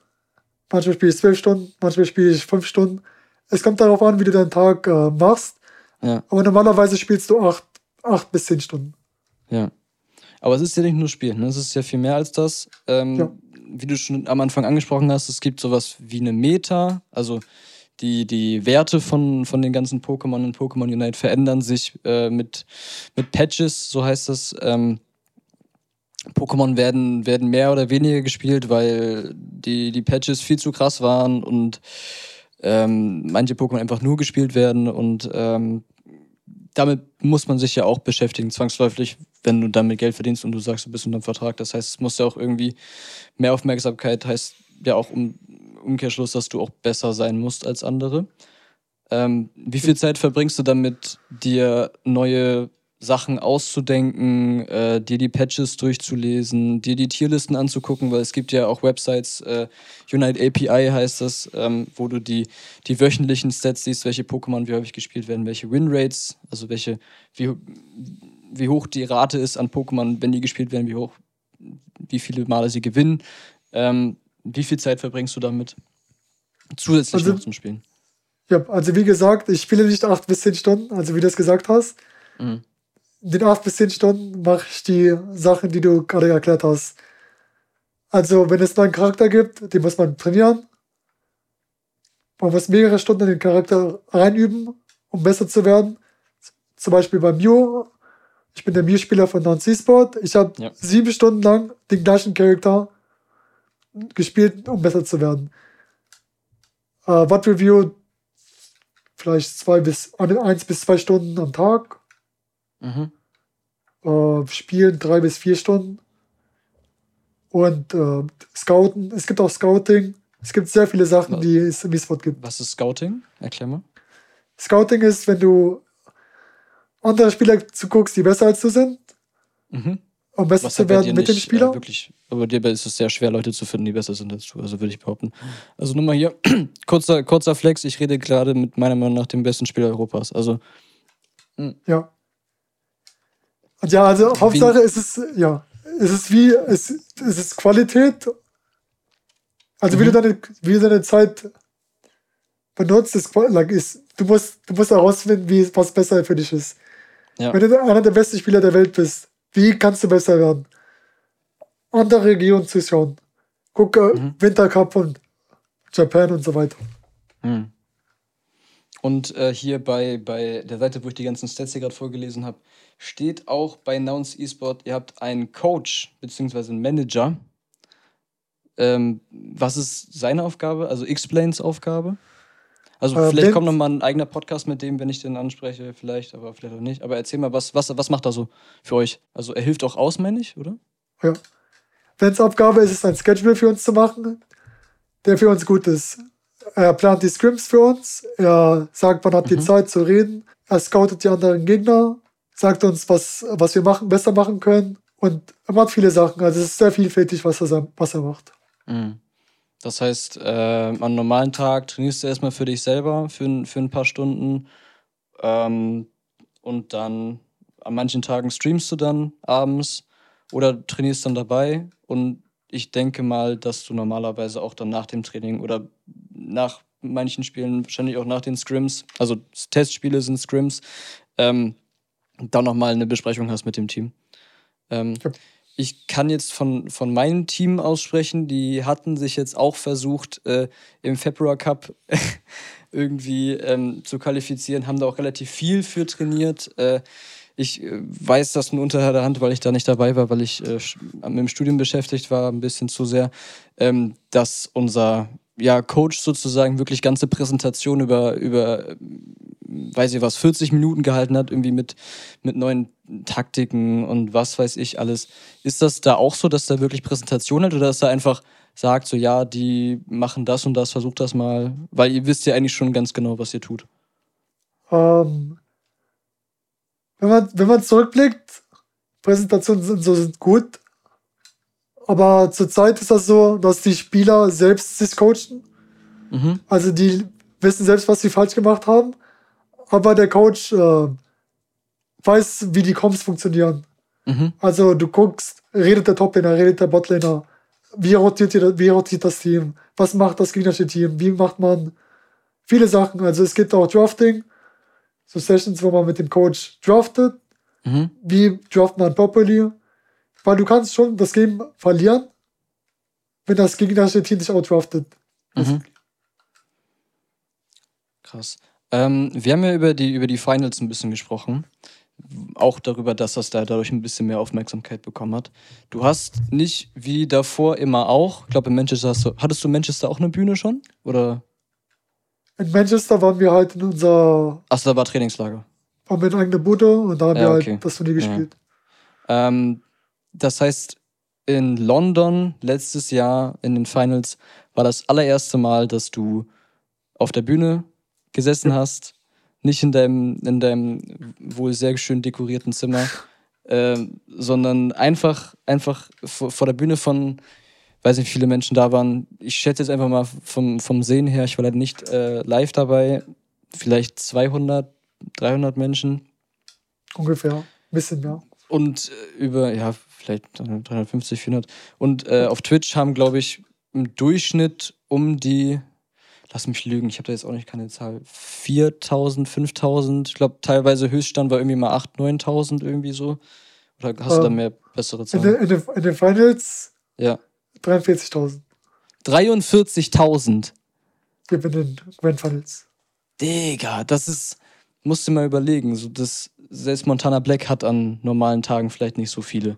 manchmal spiele ich 12 Stunden, manchmal spiele ich 5 Stunden. Es kommt darauf an, wie du deinen Tag äh, machst. Ja. Aber normalerweise spielst du 8, acht bis 10 Stunden. Ja. Aber es ist ja nicht nur Spielen, ne? es ist ja viel mehr als das. Ähm, Ja. Wie du schon am Anfang angesprochen hast, es gibt sowas wie eine Meta, also die, die Werte von, von den ganzen Pokémon und Pokémon Unite verändern sich äh, mit, mit Patches, so heißt das. Ähm, Pokémon werden, werden mehr oder weniger gespielt, weil die, die Patches viel zu krass waren und ähm, manche Pokémon einfach nur gespielt werden und ähm, damit muss man sich ja auch beschäftigen, zwangsläufig, wenn du damit Geld verdienst und du sagst, du bist unter Vertrag. Das heißt, es muss ja auch irgendwie mehr Aufmerksamkeit, heißt ja auch im Umkehrschluss, dass du auch besser sein musst als andere. Ähm, wie viel Zeit verbringst du damit, dir neue Sachen auszudenken, äh, dir die Patches durchzulesen, dir die Tierlisten anzugucken, weil es gibt ja auch Websites, äh, Unite API heißt das, ähm, wo du die, die wöchentlichen Stats siehst, welche Pokémon wie häufig gespielt werden, welche Winrates, also welche, wie, wie hoch die Rate ist an Pokémon, wenn die gespielt werden, wie hoch, wie viele Male sie gewinnen. Ähm, wie viel Zeit verbringst du damit? Zusätzlich Also- noch zum Spielen. Ja, also wie gesagt, ich spiele nicht 8 bis 10 Stunden, also wie du es gesagt hast. Mhm. In den 8 bis 10 Stunden mache ich die Sachen, die du gerade erklärt hast. Also, wenn es einen neuen Charakter gibt, den muss man trainieren. Man muss mehrere Stunden in den Charakter reinüben, um besser zu werden. Zum Beispiel bei Mew. Ich bin der Mew-Spieler von Non-C-Sport. Ich habe Ja. sieben Stunden lang den gleichen Charakter gespielt, um besser zu werden. Äh, Watt Review vielleicht zwei bis eins bis zwei Stunden am Tag. Mhm. Äh, Spielen drei bis vier Stunden. Und äh, Scouten. Es gibt auch Scouting. Es gibt sehr viele Sachen, die es im E-Sport gibt. Was ist Scouting? Erklär mal. Scouting ist, wenn du andere Spieler zuguckst, die besser als du sind, Mhm. Um besser zu werden mit dem nicht, Spieler. Äh, wirklich, aber dir ist es sehr schwer, Leute zu finden, die besser sind als du, also würde ich behaupten. Also nur mal hier, kurzer, kurzer Flex, ich rede gerade mit meiner Meinung nach dem besten Spieler Europas. Also, Ja. Und ja, also Hauptsache ist es, ja, es ist wie, es, es ist Qualität. Also wie, Mhm. du deine, wie du deine Zeit benutzt, ist, ist du musst, du musst herausfinden, wie, was besser für dich ist. Ja. Wenn du einer der besten Spieler der Welt bist, wie kannst du besser werden? Andere Regionen zuschauen. Gucke Mhm. Wintercup und Japan und so weiter. hm. Und äh, hier bei, bei der Seite, wo ich die ganzen Stats hier gerade vorgelesen habe, steht auch bei Nouns eSport, ihr habt einen Coach bzw. einen Manager. Ähm, was ist seine Aufgabe? Also X-Plains Aufgabe? Also Äh, vielleicht kommt noch mal ein eigener Podcast mit dem, wenn ich den anspreche, vielleicht, aber vielleicht auch nicht. Aber erzähl mal, was, was, was macht er so für euch? Also er hilft auch aus, meine ich, oder? Ja. Wenns Aufgabe ist es, ein Schedule für uns zu machen. der für uns gut ist. Er plant die Scrims für uns, er sagt, man hat die Zeit zu reden, er scoutet die anderen Gegner, sagt uns, was, was wir machen, besser machen können und er macht viele Sachen. Also es ist sehr vielfältig, was er, was er macht. Mhm. Das heißt, äh, an normalen Tag trainierst du erstmal für dich selber für, für ein paar Stunden ähm, und dann an manchen Tagen streamst du dann abends oder trainierst dann dabei und ich denke mal, dass du normalerweise auch dann nach dem Training oder nach manchen Spielen, wahrscheinlich auch nach den Scrims, also Testspiele sind Scrims, ähm, dann nochmal eine Besprechung hast mit dem Team. Ähm. Ich kann jetzt von, von meinem Team aussprechen, die hatten sich jetzt auch versucht, äh, im Februar Cup irgendwie ähm, zu qualifizieren, haben da auch relativ viel für trainiert. Äh, ich äh, weiß das nur unter der Hand, weil ich da nicht dabei war, weil ich äh, mit dem Studium beschäftigt war, ein bisschen zu sehr, ähm, dass unser ja, Coach sozusagen wirklich ganze Präsentation über, über weiß ich was, 40 Minuten gehalten hat, irgendwie mit, mit neuen Taktiken und was weiß ich alles. Ist das da auch so, dass da wirklich Präsentation hat oder dass er einfach sagt, so ja, die machen das und das, versucht das mal? Weil ihr wisst ja eigentlich schon ganz genau, was ihr tut. Ähm, wenn, man, wenn man zurückblickt, Präsentationen sind so sind gut. Aber zurzeit ist das so, dass die Spieler selbst sich coachen. Mhm. Also die wissen selbst, was sie falsch gemacht haben aber der Coach äh, weiß, wie die Comps funktionieren. Mhm. Also du guckst, redet der Toplaner, redet der Botlaner, wie rotiert, die, wie rotiert das Team, was macht das gegnerische Team, wie macht man viele Sachen. Also es gibt auch Drafting, so Sessions, wo man mit dem Coach draftet. Mhm. Wie draft man properly? Weil du kannst schon das Game verlieren, wenn das gegnerische Team sich outdraftet. Mhm. Krass. Ähm, wir haben ja über die, über die Finals ein bisschen gesprochen. Auch darüber, dass das da dadurch ein bisschen mehr Aufmerksamkeit bekommen hat. Du hast nicht wie davor immer auch, ich glaube in Manchester hast du, hattest du Manchester auch eine Bühne schon? Oder? In Manchester waren wir halt in unser. Achso, da war Trainingslager. Waren wir in eigener Bude und da haben ja, wir halt okay. das Turnier gespielt. Ja. Ähm, das heißt, in London letztes Jahr in den Finals war das allererste Mal, dass du auf der Bühne gesessen hast, nicht in deinem, in deinem wohl sehr schön dekorierten Zimmer, äh, sondern einfach, einfach vor, vor, der Bühne von, weiß nicht, wie viele Menschen da waren. Ich schätze jetzt einfach mal vom, vom Sehen her, ich war leider nicht äh, live dabei, vielleicht 200, 300 Menschen. Ungefähr, ein bisschen mehr. Und äh, über, ja, vielleicht 350, 400. Und äh, auf Twitch haben, glaube ich, im Durchschnitt um die lass mich lügen, ich habe da jetzt auch nicht keine Zahl, 4000, 5000, ich glaube teilweise Höchststand war irgendwie mal 8.000, 9.000 irgendwie so. Oder hast ähm, du da ähm, mehr bessere Zahlen? In, den, in den Finals ja. 43.000. 43.000? Ja, in den Grand Finals. Digga, das ist, musst du mal überlegen, so das, selbst Montana Black hat an normalen Tagen vielleicht nicht so viele.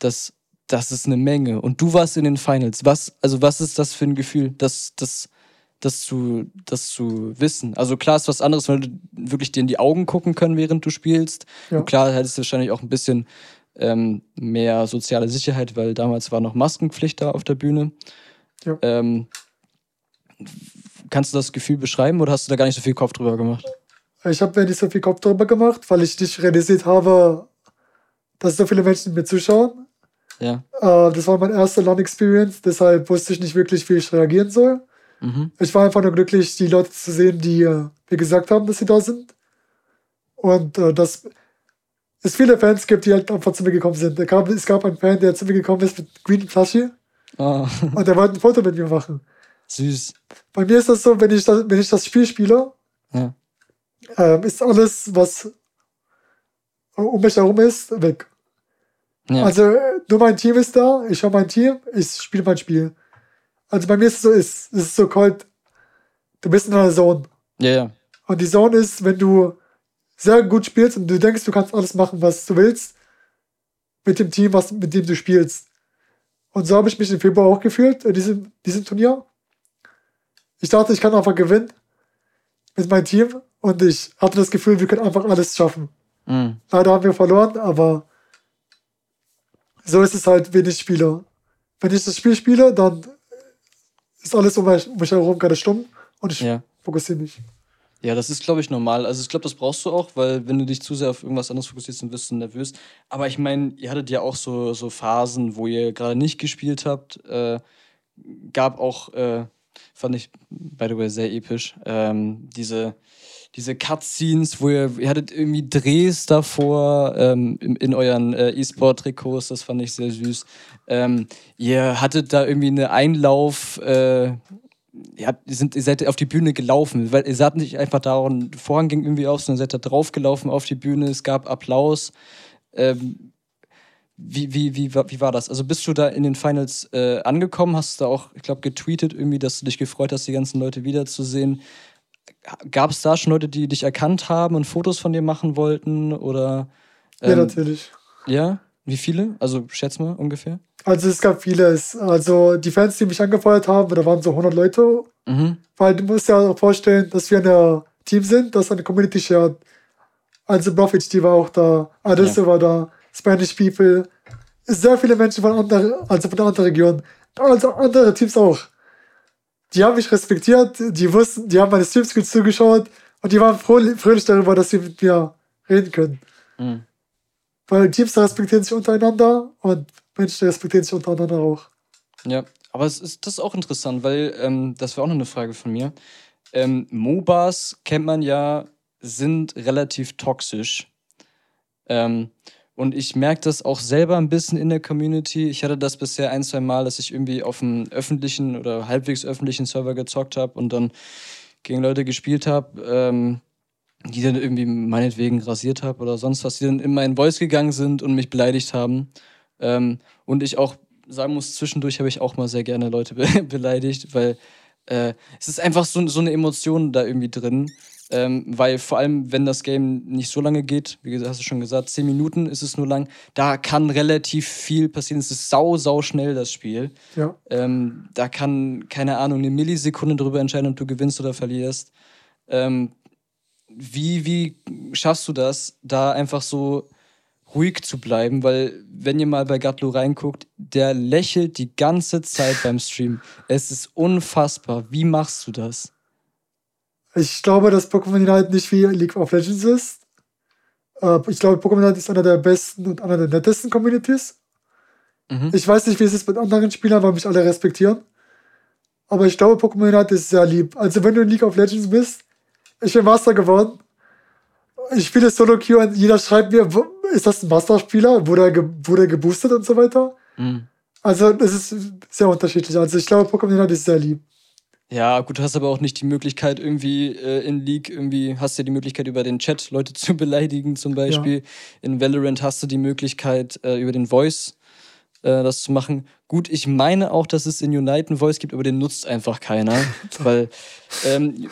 Das, das ist eine Menge. Und du warst in den Finals. Was, also was ist das für ein Gefühl? Das, das, das zu, das zu wissen. Also klar ist was anderes, wenn du wirklich dir in die Augen gucken können, während du spielst. Ja. Und klar hättest du wahrscheinlich auch ein bisschen ähm, mehr soziale Sicherheit, weil damals war noch Maskenpflicht da auf der Bühne. Ja. Ähm, kannst du das Gefühl beschreiben oder hast du da gar nicht so viel Kopf drüber gemacht? Ich habe mir nicht so viel Kopf drüber gemacht, weil ich nicht realisiert habe, dass so viele Menschen mir zuschauen. Ja. Äh, das war mein erster Land-Experience, deshalb wusste ich nicht wirklich, wie ich reagieren soll. Mhm. Ich war einfach nur glücklich, die Leute zu sehen, die äh, mir gesagt haben, dass sie da sind. Und äh, dass es viele Fans gibt, die halt einfach zu mir gekommen sind. Gab, es gab einen Fan, der zu mir gekommen ist mit Green Flasche. Oh. Und der wollte ein Foto mit mir machen. Süß. Bei mir ist das so, wenn ich das, wenn ich das Spiel spiele, ja. ähm, ist alles, was um mich herum ist, weg. Ja. Also nur mein Team ist da, ich habe mein Team, ich spiele mein Spiel. Also bei mir ist es so, ist, es ist so kalt. Du bist in einer Zone. Ja, ja. Und die Zone ist, wenn du sehr gut spielst und du denkst, du kannst alles machen, was du willst, mit dem Team, was, mit dem du spielst. Und so habe ich mich im Februar auch gefühlt, in diesem, diesem Turnier. Ich dachte, ich kann einfach gewinnen mit meinem Team und ich hatte das Gefühl, wir können einfach alles schaffen. Mhm. Leider haben wir verloren, aber so ist es halt, wenn ich spiele. Wenn ich das Spiel spiele, dann ist alles um mich herum gerade stumm und ich Ja. fokussiere mich. Ja, das ist, glaube ich, normal. Also ich glaube, das brauchst du auch, weil wenn du dich zu sehr auf irgendwas anderes fokussierst, dann wirst du nervös. Aber ich meine, ihr hattet ja auch so, so Phasen, wo ihr gerade nicht gespielt habt. Äh, gab auch, äh, fand ich, by the way, sehr episch, ähm, diese, diese Cutscenes, wo ihr, ihr hattet irgendwie Drehs davor ähm, in, in euren äh, E-Sport-Trikots, das fand ich sehr süß. Ähm, ihr hattet da irgendwie eine Einlauf, äh, ihr, habt, ihr, sind, ihr seid auf die Bühne gelaufen, weil ihr saht nicht einfach da und Vorhang ging irgendwie auf, sondern seid da draufgelaufen auf die Bühne, es gab Applaus. Ähm, wie, wie, wie, wie war das? Also bist du da in den Finals äh, angekommen? Hast du da auch, ich glaube, getweetet irgendwie, dass du dich gefreut hast, die ganzen Leute wiederzusehen? Gab es da schon Leute, die dich erkannt haben und Fotos von dir machen wollten? Oder ja, ähm, natürlich. ja? Wie viele? Also schätz mal ungefähr. Also es gab vieles. Also die Fans, die mich angefeuert haben, da waren so 100 Leute. Mhm. Weil du musst dir auch vorstellen, dass wir ein Team sind, das eine Community shared. Also Brofic, die war auch da, Adesse Ja. war da, Spanish People. Sehr viele Menschen von anderen, also von anderen Regionen. Also andere Teams auch. Die haben mich respektiert, die wussten, die haben meine Streams gut zugeschaut und die waren fröhlich, fröhlich darüber, dass sie mit mir reden können. Mhm. Weil Teams respektieren sich untereinander und Menschen respektieren sich untereinander auch. Ja, aber es ist, das ist auch interessant, weil ähm, das wäre auch noch eine Frage von mir. Ähm, MOBAs kennt man ja, sind relativ toxisch. Ähm, und ich merke das auch selber ein bisschen in der Community. Ich hatte das bisher ein, zwei Mal, dass ich irgendwie auf einem öffentlichen oder halbwegs öffentlichen Server gezockt habe und dann gegen Leute gespielt habe, ähm, die dann irgendwie meinetwegen rasiert habe oder sonst was, die dann in meinen Voice gegangen sind und mich beleidigt haben. Ähm, und ich auch sagen muss, zwischendurch habe ich auch mal sehr gerne Leute be beleidigt, weil äh, es ist einfach so, so eine Emotion da irgendwie drin. Ähm, weil vor allem, wenn das Game nicht so lange geht, wie gesagt, hast du schon gesagt, 10 Minuten ist es nur lang, da kann relativ viel passieren. Es ist sau, sau schnell, das Spiel. Ja. Ähm, da kann, keine Ahnung, eine Millisekunde darüber entscheiden, ob du gewinnst oder verlierst. Ähm, wie, wie schaffst du das, da einfach so ruhig zu bleiben? Weil, wenn ihr mal bei Gatlo reinguckt, der lächelt die ganze Zeit beim Stream. Es ist unfassbar. Wie machst du das? Ich glaube, dass Pokémon Unite nicht wie League of Legends ist. Äh, Ich glaube, Pokémon Unite ist einer der besten und einer der nettesten Communities. Mhm. Ich weiß nicht, wie es ist mit anderen Spielern, weil mich alle respektieren. Aber ich glaube, Pokémon Unite ist sehr lieb. Also, wenn du in League of Legends bist, ich bin Master geworden. Ich spiele Solo Queue und jeder schreibt mir, ist das ein Master-Spieler? Wurde er, ge wurde er geboostet und so weiter? Mhm. Also, es ist sehr unterschiedlich. Also, ich glaube, Pokémon Unite ist sehr lieb. Ja, gut, du hast aber auch nicht die Möglichkeit, irgendwie äh, in League, irgendwie hast du ja die Möglichkeit, über den Chat Leute zu beleidigen, zum Beispiel. In Valorant hast du die Möglichkeit, äh, über den Voice äh, das zu machen. Gut, ich meine auch, dass es in Unite einen Voice gibt, aber den nutzt einfach keiner. weil ähm,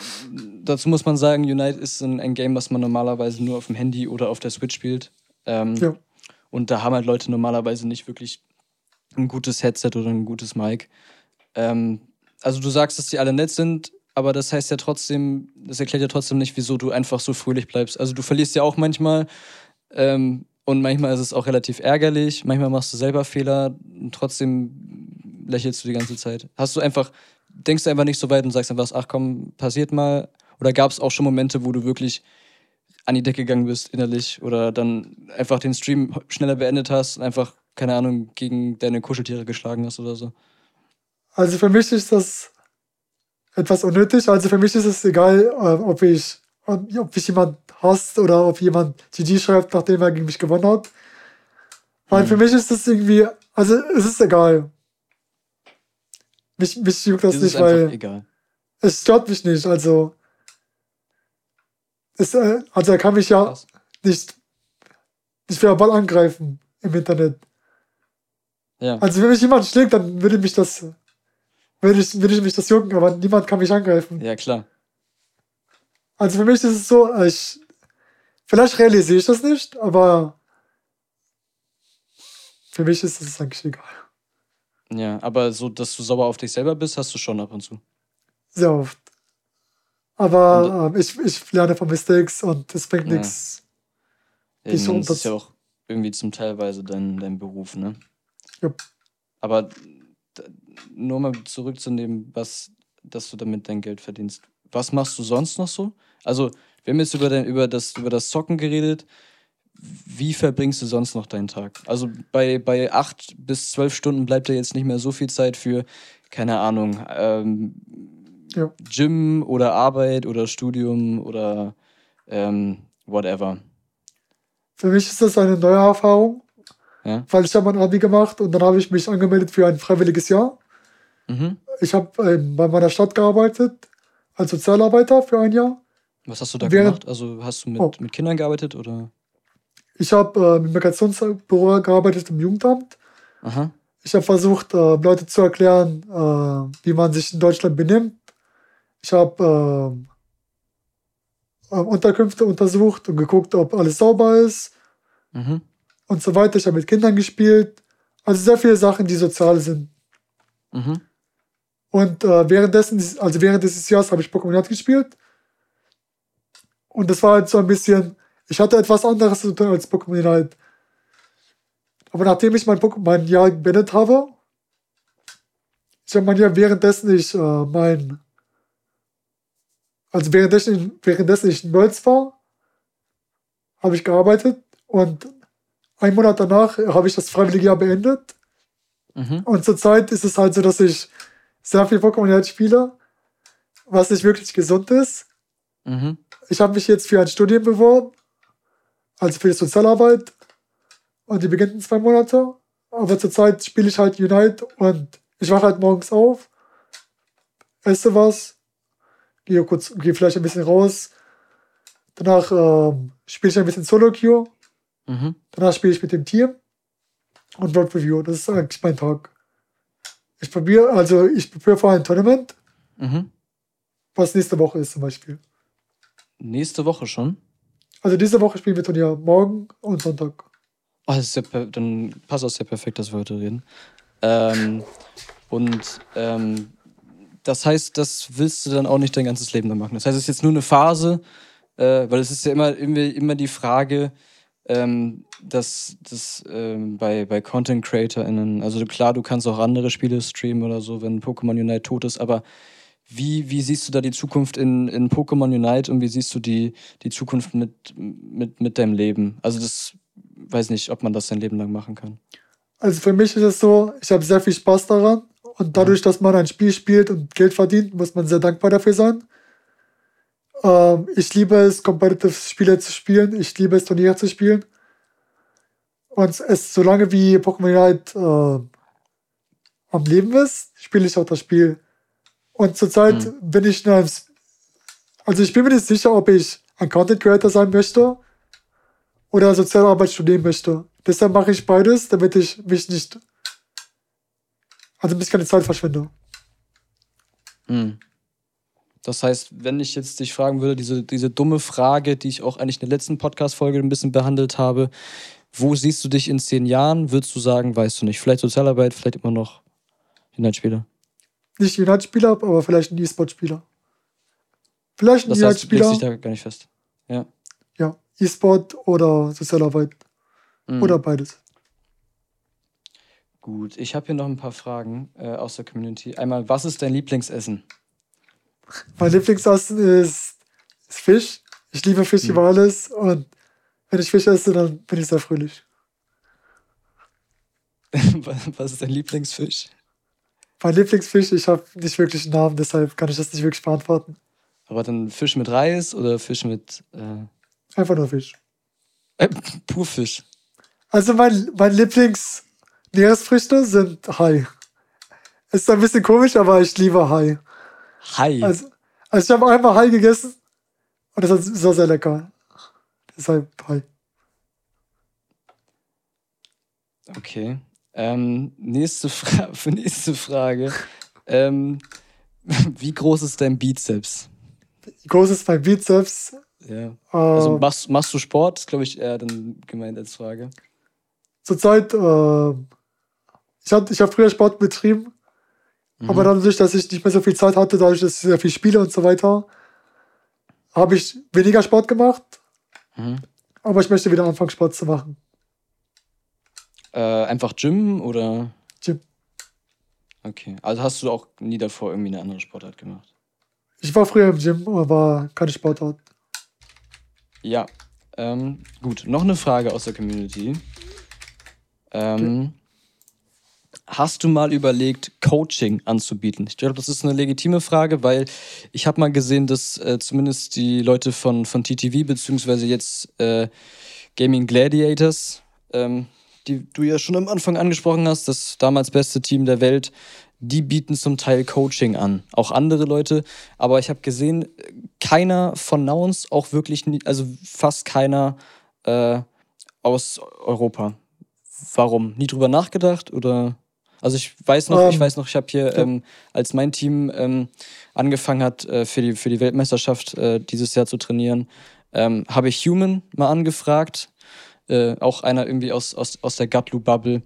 dazu muss man sagen, Unite ist ein, ein Game, was man normalerweise nur auf dem Handy oder auf der Switch spielt. Ähm, Ja. Und da haben halt Leute normalerweise nicht wirklich ein gutes Headset oder ein gutes Mic. Ähm, also du sagst, dass die alle nett sind, aber das heißt ja trotzdem, das erklärt ja trotzdem nicht, wieso du einfach so fröhlich bleibst. Also du verlierst ja auch manchmal ähm, und manchmal ist es auch relativ ärgerlich, manchmal machst du selber Fehler und trotzdem lächelst du die ganze Zeit. Hast du einfach, denkst du einfach nicht so weit und sagst einfach, ach komm, passiert mal? Oder gab es auch schon Momente, wo du wirklich an die Decke gegangen bist innerlich oder dann einfach den Stream schneller beendet hast und einfach, keine Ahnung, gegen deine Kuscheltiere geschlagen hast oder so? Also für mich ist das etwas unnötig. Also für mich ist es egal, äh, ob ich, ob mich jemand hasst oder ob jemand GG schreibt, nachdem er gegen mich gewonnen hat. Weil für mich ist das irgendwie, also es ist egal. Mich, mich juckt das ist nicht, weil egal. es stört mich nicht. Also, es, äh, also er kann mich ja Krass. nicht, nicht verbal angreifen im Internet. Ja. Also wenn mich jemand schlägt, dann würde mich das, würde ich, würde ich mich das jucken, aber niemand kann mich angreifen. ja, klar. Also für mich ist es so, ich, vielleicht realisiere ich das nicht, aber für mich ist es eigentlich egal. Ja, aber so, dass du sauer auf dich selber bist, hast du schon ab und zu. Sehr oft. Aber ähm, ich, ich lerne von Mistakes und es bringt Ja. nichts. Ja, das ist ja auch irgendwie zum Teilweise dein, dein Beruf, ne? Jupp. Aber nur mal zurückzunehmen, was, dass du damit dein Geld verdienst. Was machst du sonst noch so? Also, wir haben jetzt über, dein, über, das, über das Zocken geredet. Wie verbringst du sonst noch deinen Tag? Also bei, bei acht bis zwölf Stunden bleibt ja jetzt nicht mehr so viel Zeit für, keine Ahnung, ähm, Ja. Gym oder Arbeit oder Studium oder ähm, whatever. Für mich ist das eine neue Erfahrung, Ja. weil ich habe mein Abi gemacht und dann habe ich mich angemeldet für ein freiwilliges Jahr. Mhm. Ich habe ähm, bei meiner Stadt gearbeitet als Sozialarbeiter für ein Jahr. Was hast du da Während- gemacht? Also hast du mit, Oh. mit Kindern gearbeitet oder? Ich habe äh, im Migrationsbüro gearbeitet im Jugendamt. Aha. Ich habe versucht, äh, Leute zu erklären, äh, wie man sich in Deutschland benimmt. Ich habe äh, äh, Unterkünfte untersucht und geguckt, ob alles sauber ist Mhm. Und so weiter. Ich habe mit Kindern gespielt. Also sehr viele Sachen, die sozial sind. Mhm. Und äh, währenddessen, also während dieses Jahres habe ich Pokémon Unite gespielt. Und das war halt so ein bisschen, ich hatte etwas anderes zu tun als Pokémon Unite. Aber nachdem ich mein, Pokémon- mein Jahr beendet habe, ich habe mein Jahr währenddessen ich äh, mein, also währenddessen, währenddessen ich in Worlds war, habe ich gearbeitet und einen Monat danach habe ich das freiwillige Jahr beendet. Mhm. Und zurzeit ist es halt so, dass ich sehr viel Pokémon Unite spiele, was nicht wirklich gesund ist. Mhm. Ich habe mich jetzt für ein Studium beworben, also für die Sozialarbeit. Und die beginnt in zwei Monate. Aber zurzeit spiele ich halt Unite und ich wache halt morgens auf, esse was, gehe kurz, gehe vielleicht ein bisschen raus. Danach ähm, spiele ich ein bisschen Solo-Queue. Mhm. Danach spiele ich mit dem Team und World Review. Das ist eigentlich mein Tag. Ich probiere, also ich probiere vor ein Tournament, Mhm. was nächste Woche ist zum Beispiel. Nächste Woche schon. Also diese Woche spielen wir Turnier morgen und Sonntag. Oh, das ist ja dann passt das ja perfekt, dass wir heute reden. Ähm, und ähm, das heißt, das willst du dann auch nicht dein ganzes Leben lang machen. Das heißt, es ist jetzt nur eine Phase, äh, weil es ist ja immer, immer, immer die Frage, ähm, dass das ähm, bei, bei Content CreatorInnen, also klar, du kannst auch andere Spiele streamen oder so, wenn Pokémon Unite tot ist, aber wie, wie siehst du da die Zukunft in, in Pokémon Unite und wie siehst du die, die Zukunft mit, mit, mit deinem Leben? Also das weiß nicht, ob man das sein Leben lang machen kann. Also für mich ist es so, ich habe sehr viel Spaß daran. Und dadurch, dass man ein Spiel spielt und Geld verdient, muss man sehr dankbar dafür sein. Ähm, ich liebe es, Competitive Spiele zu spielen. Ich liebe es, Turniere zu spielen. Und es, solange wie Pokémon Unite äh, am Leben ist, spiele ich auch das Spiel. Und zurzeit Mhm. bin ich in einem, also ich bin mir nicht sicher, ob ich ein Content Creator sein möchte oder Sozialarbeit studieren möchte. Deshalb mache ich beides, damit ich mich nicht, also mich keine Zeit verschwende. Hm. Das heißt, wenn ich jetzt dich fragen würde, diese, diese dumme Frage, die ich auch eigentlich in der letzten Podcast-Folge ein bisschen behandelt habe, wo siehst du dich in zehn Jahren, würdest du sagen, weißt du nicht. Vielleicht Sozialarbeit, vielleicht immer noch Unite-Spieler. Nicht Unite-Spieler, aber vielleicht ein E-Sport-Spieler. Vielleicht ein Das heißt, da gar nicht fest. Ja. ja, E-Sport oder Sozialarbeit Mhm. oder beides. Gut, ich habe hier noch ein paar Fragen äh, aus der Community. Einmal, was ist dein Lieblingsessen? Mein Lieblingsessen ist, ist Fisch. Ich liebe Fisch Mhm. über alles und wenn ich Fisch esse, dann bin ich sehr fröhlich. was ist dein Lieblingsfisch? Mein Lieblingsfisch, ich habe nicht wirklich einen Namen, deshalb kann ich das nicht wirklich beantworten. Aber dann Fisch mit Reis oder Fisch mit äh, Einfach nur Fisch. äh, Purfisch? Also mein, mein Lieblings-Meeresfrüchte sind Hai. Es ist ein bisschen komisch, aber ich liebe Hai. Hai. Also, also ich habe einmal Hai gegessen und das war sehr lecker. Deshalb Hai. Okay. Ähm, nächste, Fra für nächste Frage. ähm, wie groß ist dein Bizeps? Wie groß ist mein Bizeps? Ja. Also Äh, machst, machst du Sport? Ist, glaube ich, eher dann gemeint als Frage. Zurzeit, äh, ich habe ich hab früher Sport betrieben, Mhm. aber dadurch, dass ich nicht mehr so viel Zeit hatte, dadurch, dass ich sehr viel spiele und so weiter, habe ich weniger Sport gemacht, Mhm. aber ich möchte wieder anfangen, Sport zu machen. Äh, einfach Gym oder? Gym. Okay. Also hast du auch nie davor irgendwie eine andere Sportart gemacht? Ich war früher im Gym, aber keine Sportart. Ja. Ähm, gut, noch eine Frage aus der Community. Ähm, Hast du mal überlegt, Coaching anzubieten? Ich glaube, das ist eine legitime Frage, weil ich habe mal gesehen, dass äh, zumindest die Leute von, von TTV, beziehungsweise jetzt äh, Gaming Gladiators, ähm, die du ja schon am Anfang angesprochen hast, das damals beste Team der Welt, die bieten zum Teil Coaching an. Auch andere Leute. Aber ich habe gesehen, keiner von Nouns, auch wirklich, nie, also fast keiner äh, aus Europa. Warum? Nie drüber nachgedacht oder? Also ich weiß noch, ähm, ich weiß noch, ich habe hier, ähm, als mein Team ähm, angefangen hat, äh, für, die, für die Weltmeisterschaft äh, dieses Jahr zu trainieren, ähm, habe ich Human mal angefragt, äh, auch einer irgendwie aus, aus, aus der Gatlu-Bubble,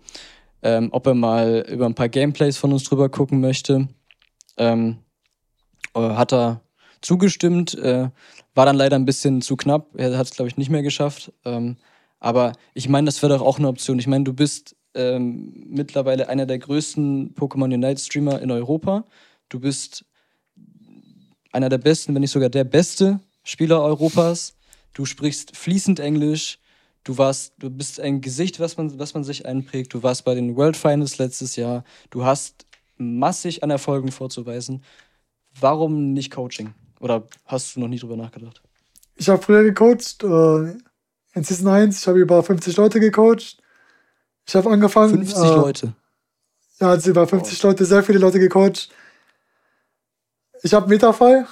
ähm, ob er mal über ein paar Gameplays von uns drüber gucken möchte. Ähm, äh, hat er zugestimmt, äh, war dann leider ein bisschen zu knapp. Er hat es, glaube ich, nicht mehr geschafft. Ähm, aber ich meine, das wäre doch auch eine Option. Ich meine, du bist ähm, mittlerweile einer der größten Pokémon Unite Streamer in Europa. Du bist einer der besten, wenn nicht sogar der beste Spieler Europas. Du sprichst fließend Englisch. Du warst, du bist ein Gesicht, was man, was man sich einprägt. Du warst bei den World Finals letztes Jahr. Du hast massig an Erfolgen vorzuweisen. Warum nicht Coaching? Oder hast du noch nie drüber nachgedacht? Ich habe früher gecoacht, äh, in Season 1. Ich habe über 50 Leute gecoacht. Ich habe angefangen. 50 äh, Leute. Ja, also über 50 oh. Leute, sehr viele Leute gecoacht. Ich habe Metafy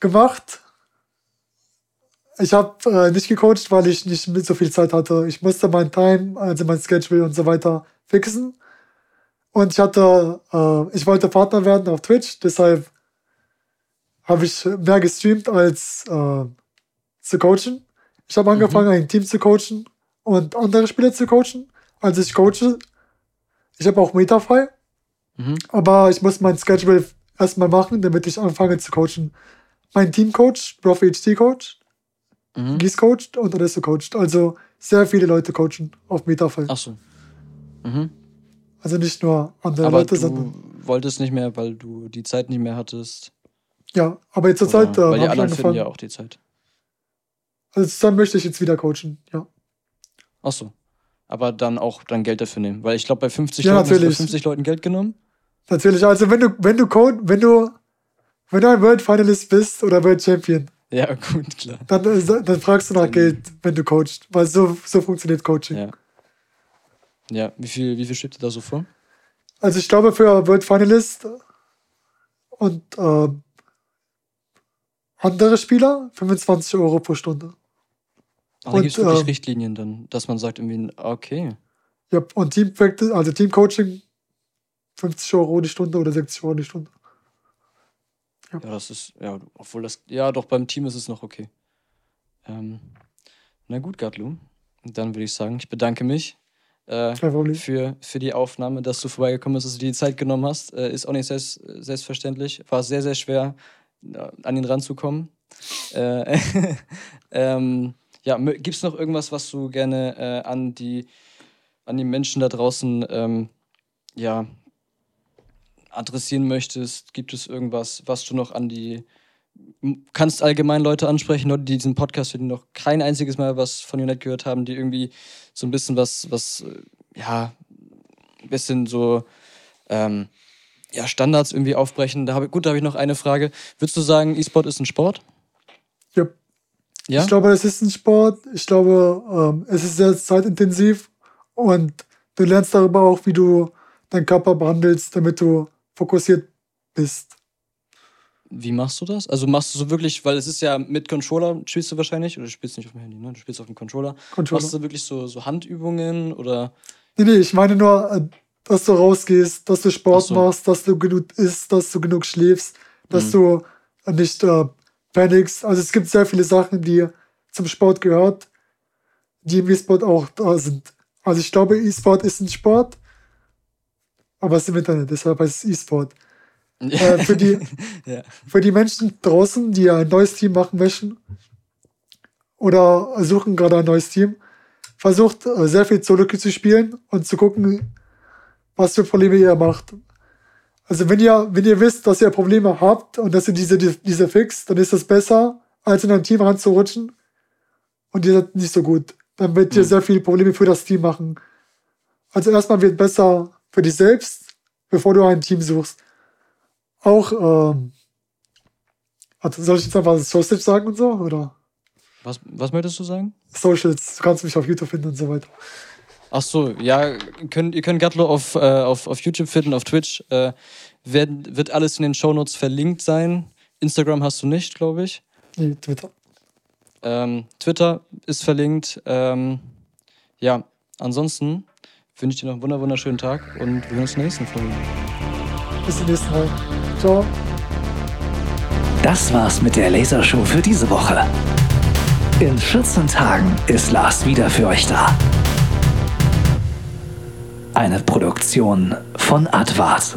gemacht. Ich habe äh, nicht gecoacht, weil ich nicht mit so viel Zeit hatte. Ich musste mein Time, also mein Schedule und so weiter fixen. Und ich hatte, äh, ich wollte Partner werden auf Twitch, deshalb habe ich mehr gestreamt als äh, zu coachen. Ich habe angefangen, mhm. ein Team zu coachen und andere Spieler zu coachen als ich coache. Ich habe auch Metafy. Mhm. Aber ich muss mein Schedule erstmal machen, damit ich anfange zu coachen. Mein Teamcoach, Prof HD coach, mhm. Gies coacht und Adesso coacht. Also sehr viele Leute coachen auf Metafy. Ach so. Mhm. Also nicht nur andere aber Leute, du sondern. wolltest nicht mehr, weil du die Zeit nicht mehr hattest. Ja, aber jetzt zur Zeit. Äh, weil die anderen finden ja auch die Zeit. Also dann möchte ich jetzt wieder coachen, ja. Ach so aber dann auch dann Geld dafür nehmen. Weil ich glaube, bei 50 ja, Leuten hast du bei 50 Leuten Geld genommen. Natürlich, also wenn du, wenn du Code, wenn du, wenn du ein World Finalist bist oder World Champion, ja, gut, klar. Dann, äh, dann fragst du nach Geld, wenn du coachst. Weil so, so funktioniert Coaching. Ja. Ja, wie viel, wie viel steht dir da so vor? Also ich glaube für World Finalist und äh, andere Spieler 25 Euro pro Stunde. Ach, da gibt es wirklich äh, Richtlinien dann, dass man sagt irgendwie, okay. Ja, und Team also Teamcoaching 50 Euro die Stunde oder 60 Euro die Stunde. Ja. ja, das ist, ja, obwohl das, ja, doch beim Team ist es noch okay. Ähm, na gut, Gatlu. Dann würde ich sagen, ich bedanke mich äh, für, für die Aufnahme, dass du vorbeigekommen bist, dass du dir die Zeit genommen hast. Äh, ist auch nicht selbst, selbstverständlich. War sehr, sehr schwer, äh, an ihn ranzukommen. Äh, ähm, ja, gibt es noch irgendwas, was du gerne äh, an, die, an die Menschen da draußen ähm, ja, adressieren möchtest? Gibt es irgendwas, was du noch an die kannst allgemein Leute ansprechen, Leute, die diesen Podcast für die noch kein einziges Mal was von Unite gehört haben, die irgendwie so ein bisschen was, was, äh, ja, ein bisschen so, ähm, ja, Standards irgendwie aufbrechen. Da hab, gut, da habe ich noch eine Frage. Würdest du sagen, E-Sport ist ein Sport? Ja. Ja? Ich glaube, es ist ein Sport. Ich glaube, ähm, es ist sehr zeitintensiv und du lernst darüber auch, wie du deinen Körper behandelst, damit du fokussiert bist. Wie machst du das? Also machst du so wirklich, weil es ist ja mit Controller, spielst du wahrscheinlich, oder du spielst nicht auf dem Handy, ne? Du spielst auf dem Controller. Controller. Machst du wirklich so, so Handübungen oder? Nee, nee, ich meine nur, äh, dass du rausgehst, dass du Sport so. machst, dass du genug isst, dass du genug schläfst, dass mhm. du nicht äh, Panics. Also es gibt sehr viele Sachen, die zum Sport gehört, die im E-Sport auch da sind. Also ich glaube, E-Sport ist ein Sport, aber es ist im Internet, deshalb heißt es E-Sport. äh, für, die, ja. für die Menschen draußen, die ein neues Team machen möchten oder suchen gerade ein neues Team, versucht äh, sehr viel Solo zu spielen und zu gucken, was für Probleme ihr macht. Also wenn ihr, wenn ihr wisst, dass ihr Probleme habt und dass ihr diese, diese fixt, dann ist es besser, als in ein Team ranzurutschen. Und ihr seid nicht so gut. Dann wird ihr mhm. sehr viele Probleme für das Team machen. Also erstmal wird besser für dich selbst, bevor du ein Team suchst. Auch, ähm, also soll ich jetzt einfach Sausage sagen und so, oder? Was, was möchtest du sagen? Socials, du kannst mich auf YouTube finden und so weiter. Ach so, ja, könnt, ihr könnt Gatlo auf, äh, auf, auf YouTube finden, auf Twitch. Äh, wird, wird alles in den Shownotes verlinkt sein. Instagram hast du nicht, glaube ich. Nee, Twitter. Ähm, Twitter ist verlinkt. Ähm, ja, ansonsten wünsche ich dir noch einen wunderschönen Tag und wir sehen uns in der nächsten Folge. Bis zum nächsten Mal. Ciao. Das war's mit der Lasershow für diese Woche. In 14 Tagen ist Lars wieder für euch da. Eine Produktion von Advart.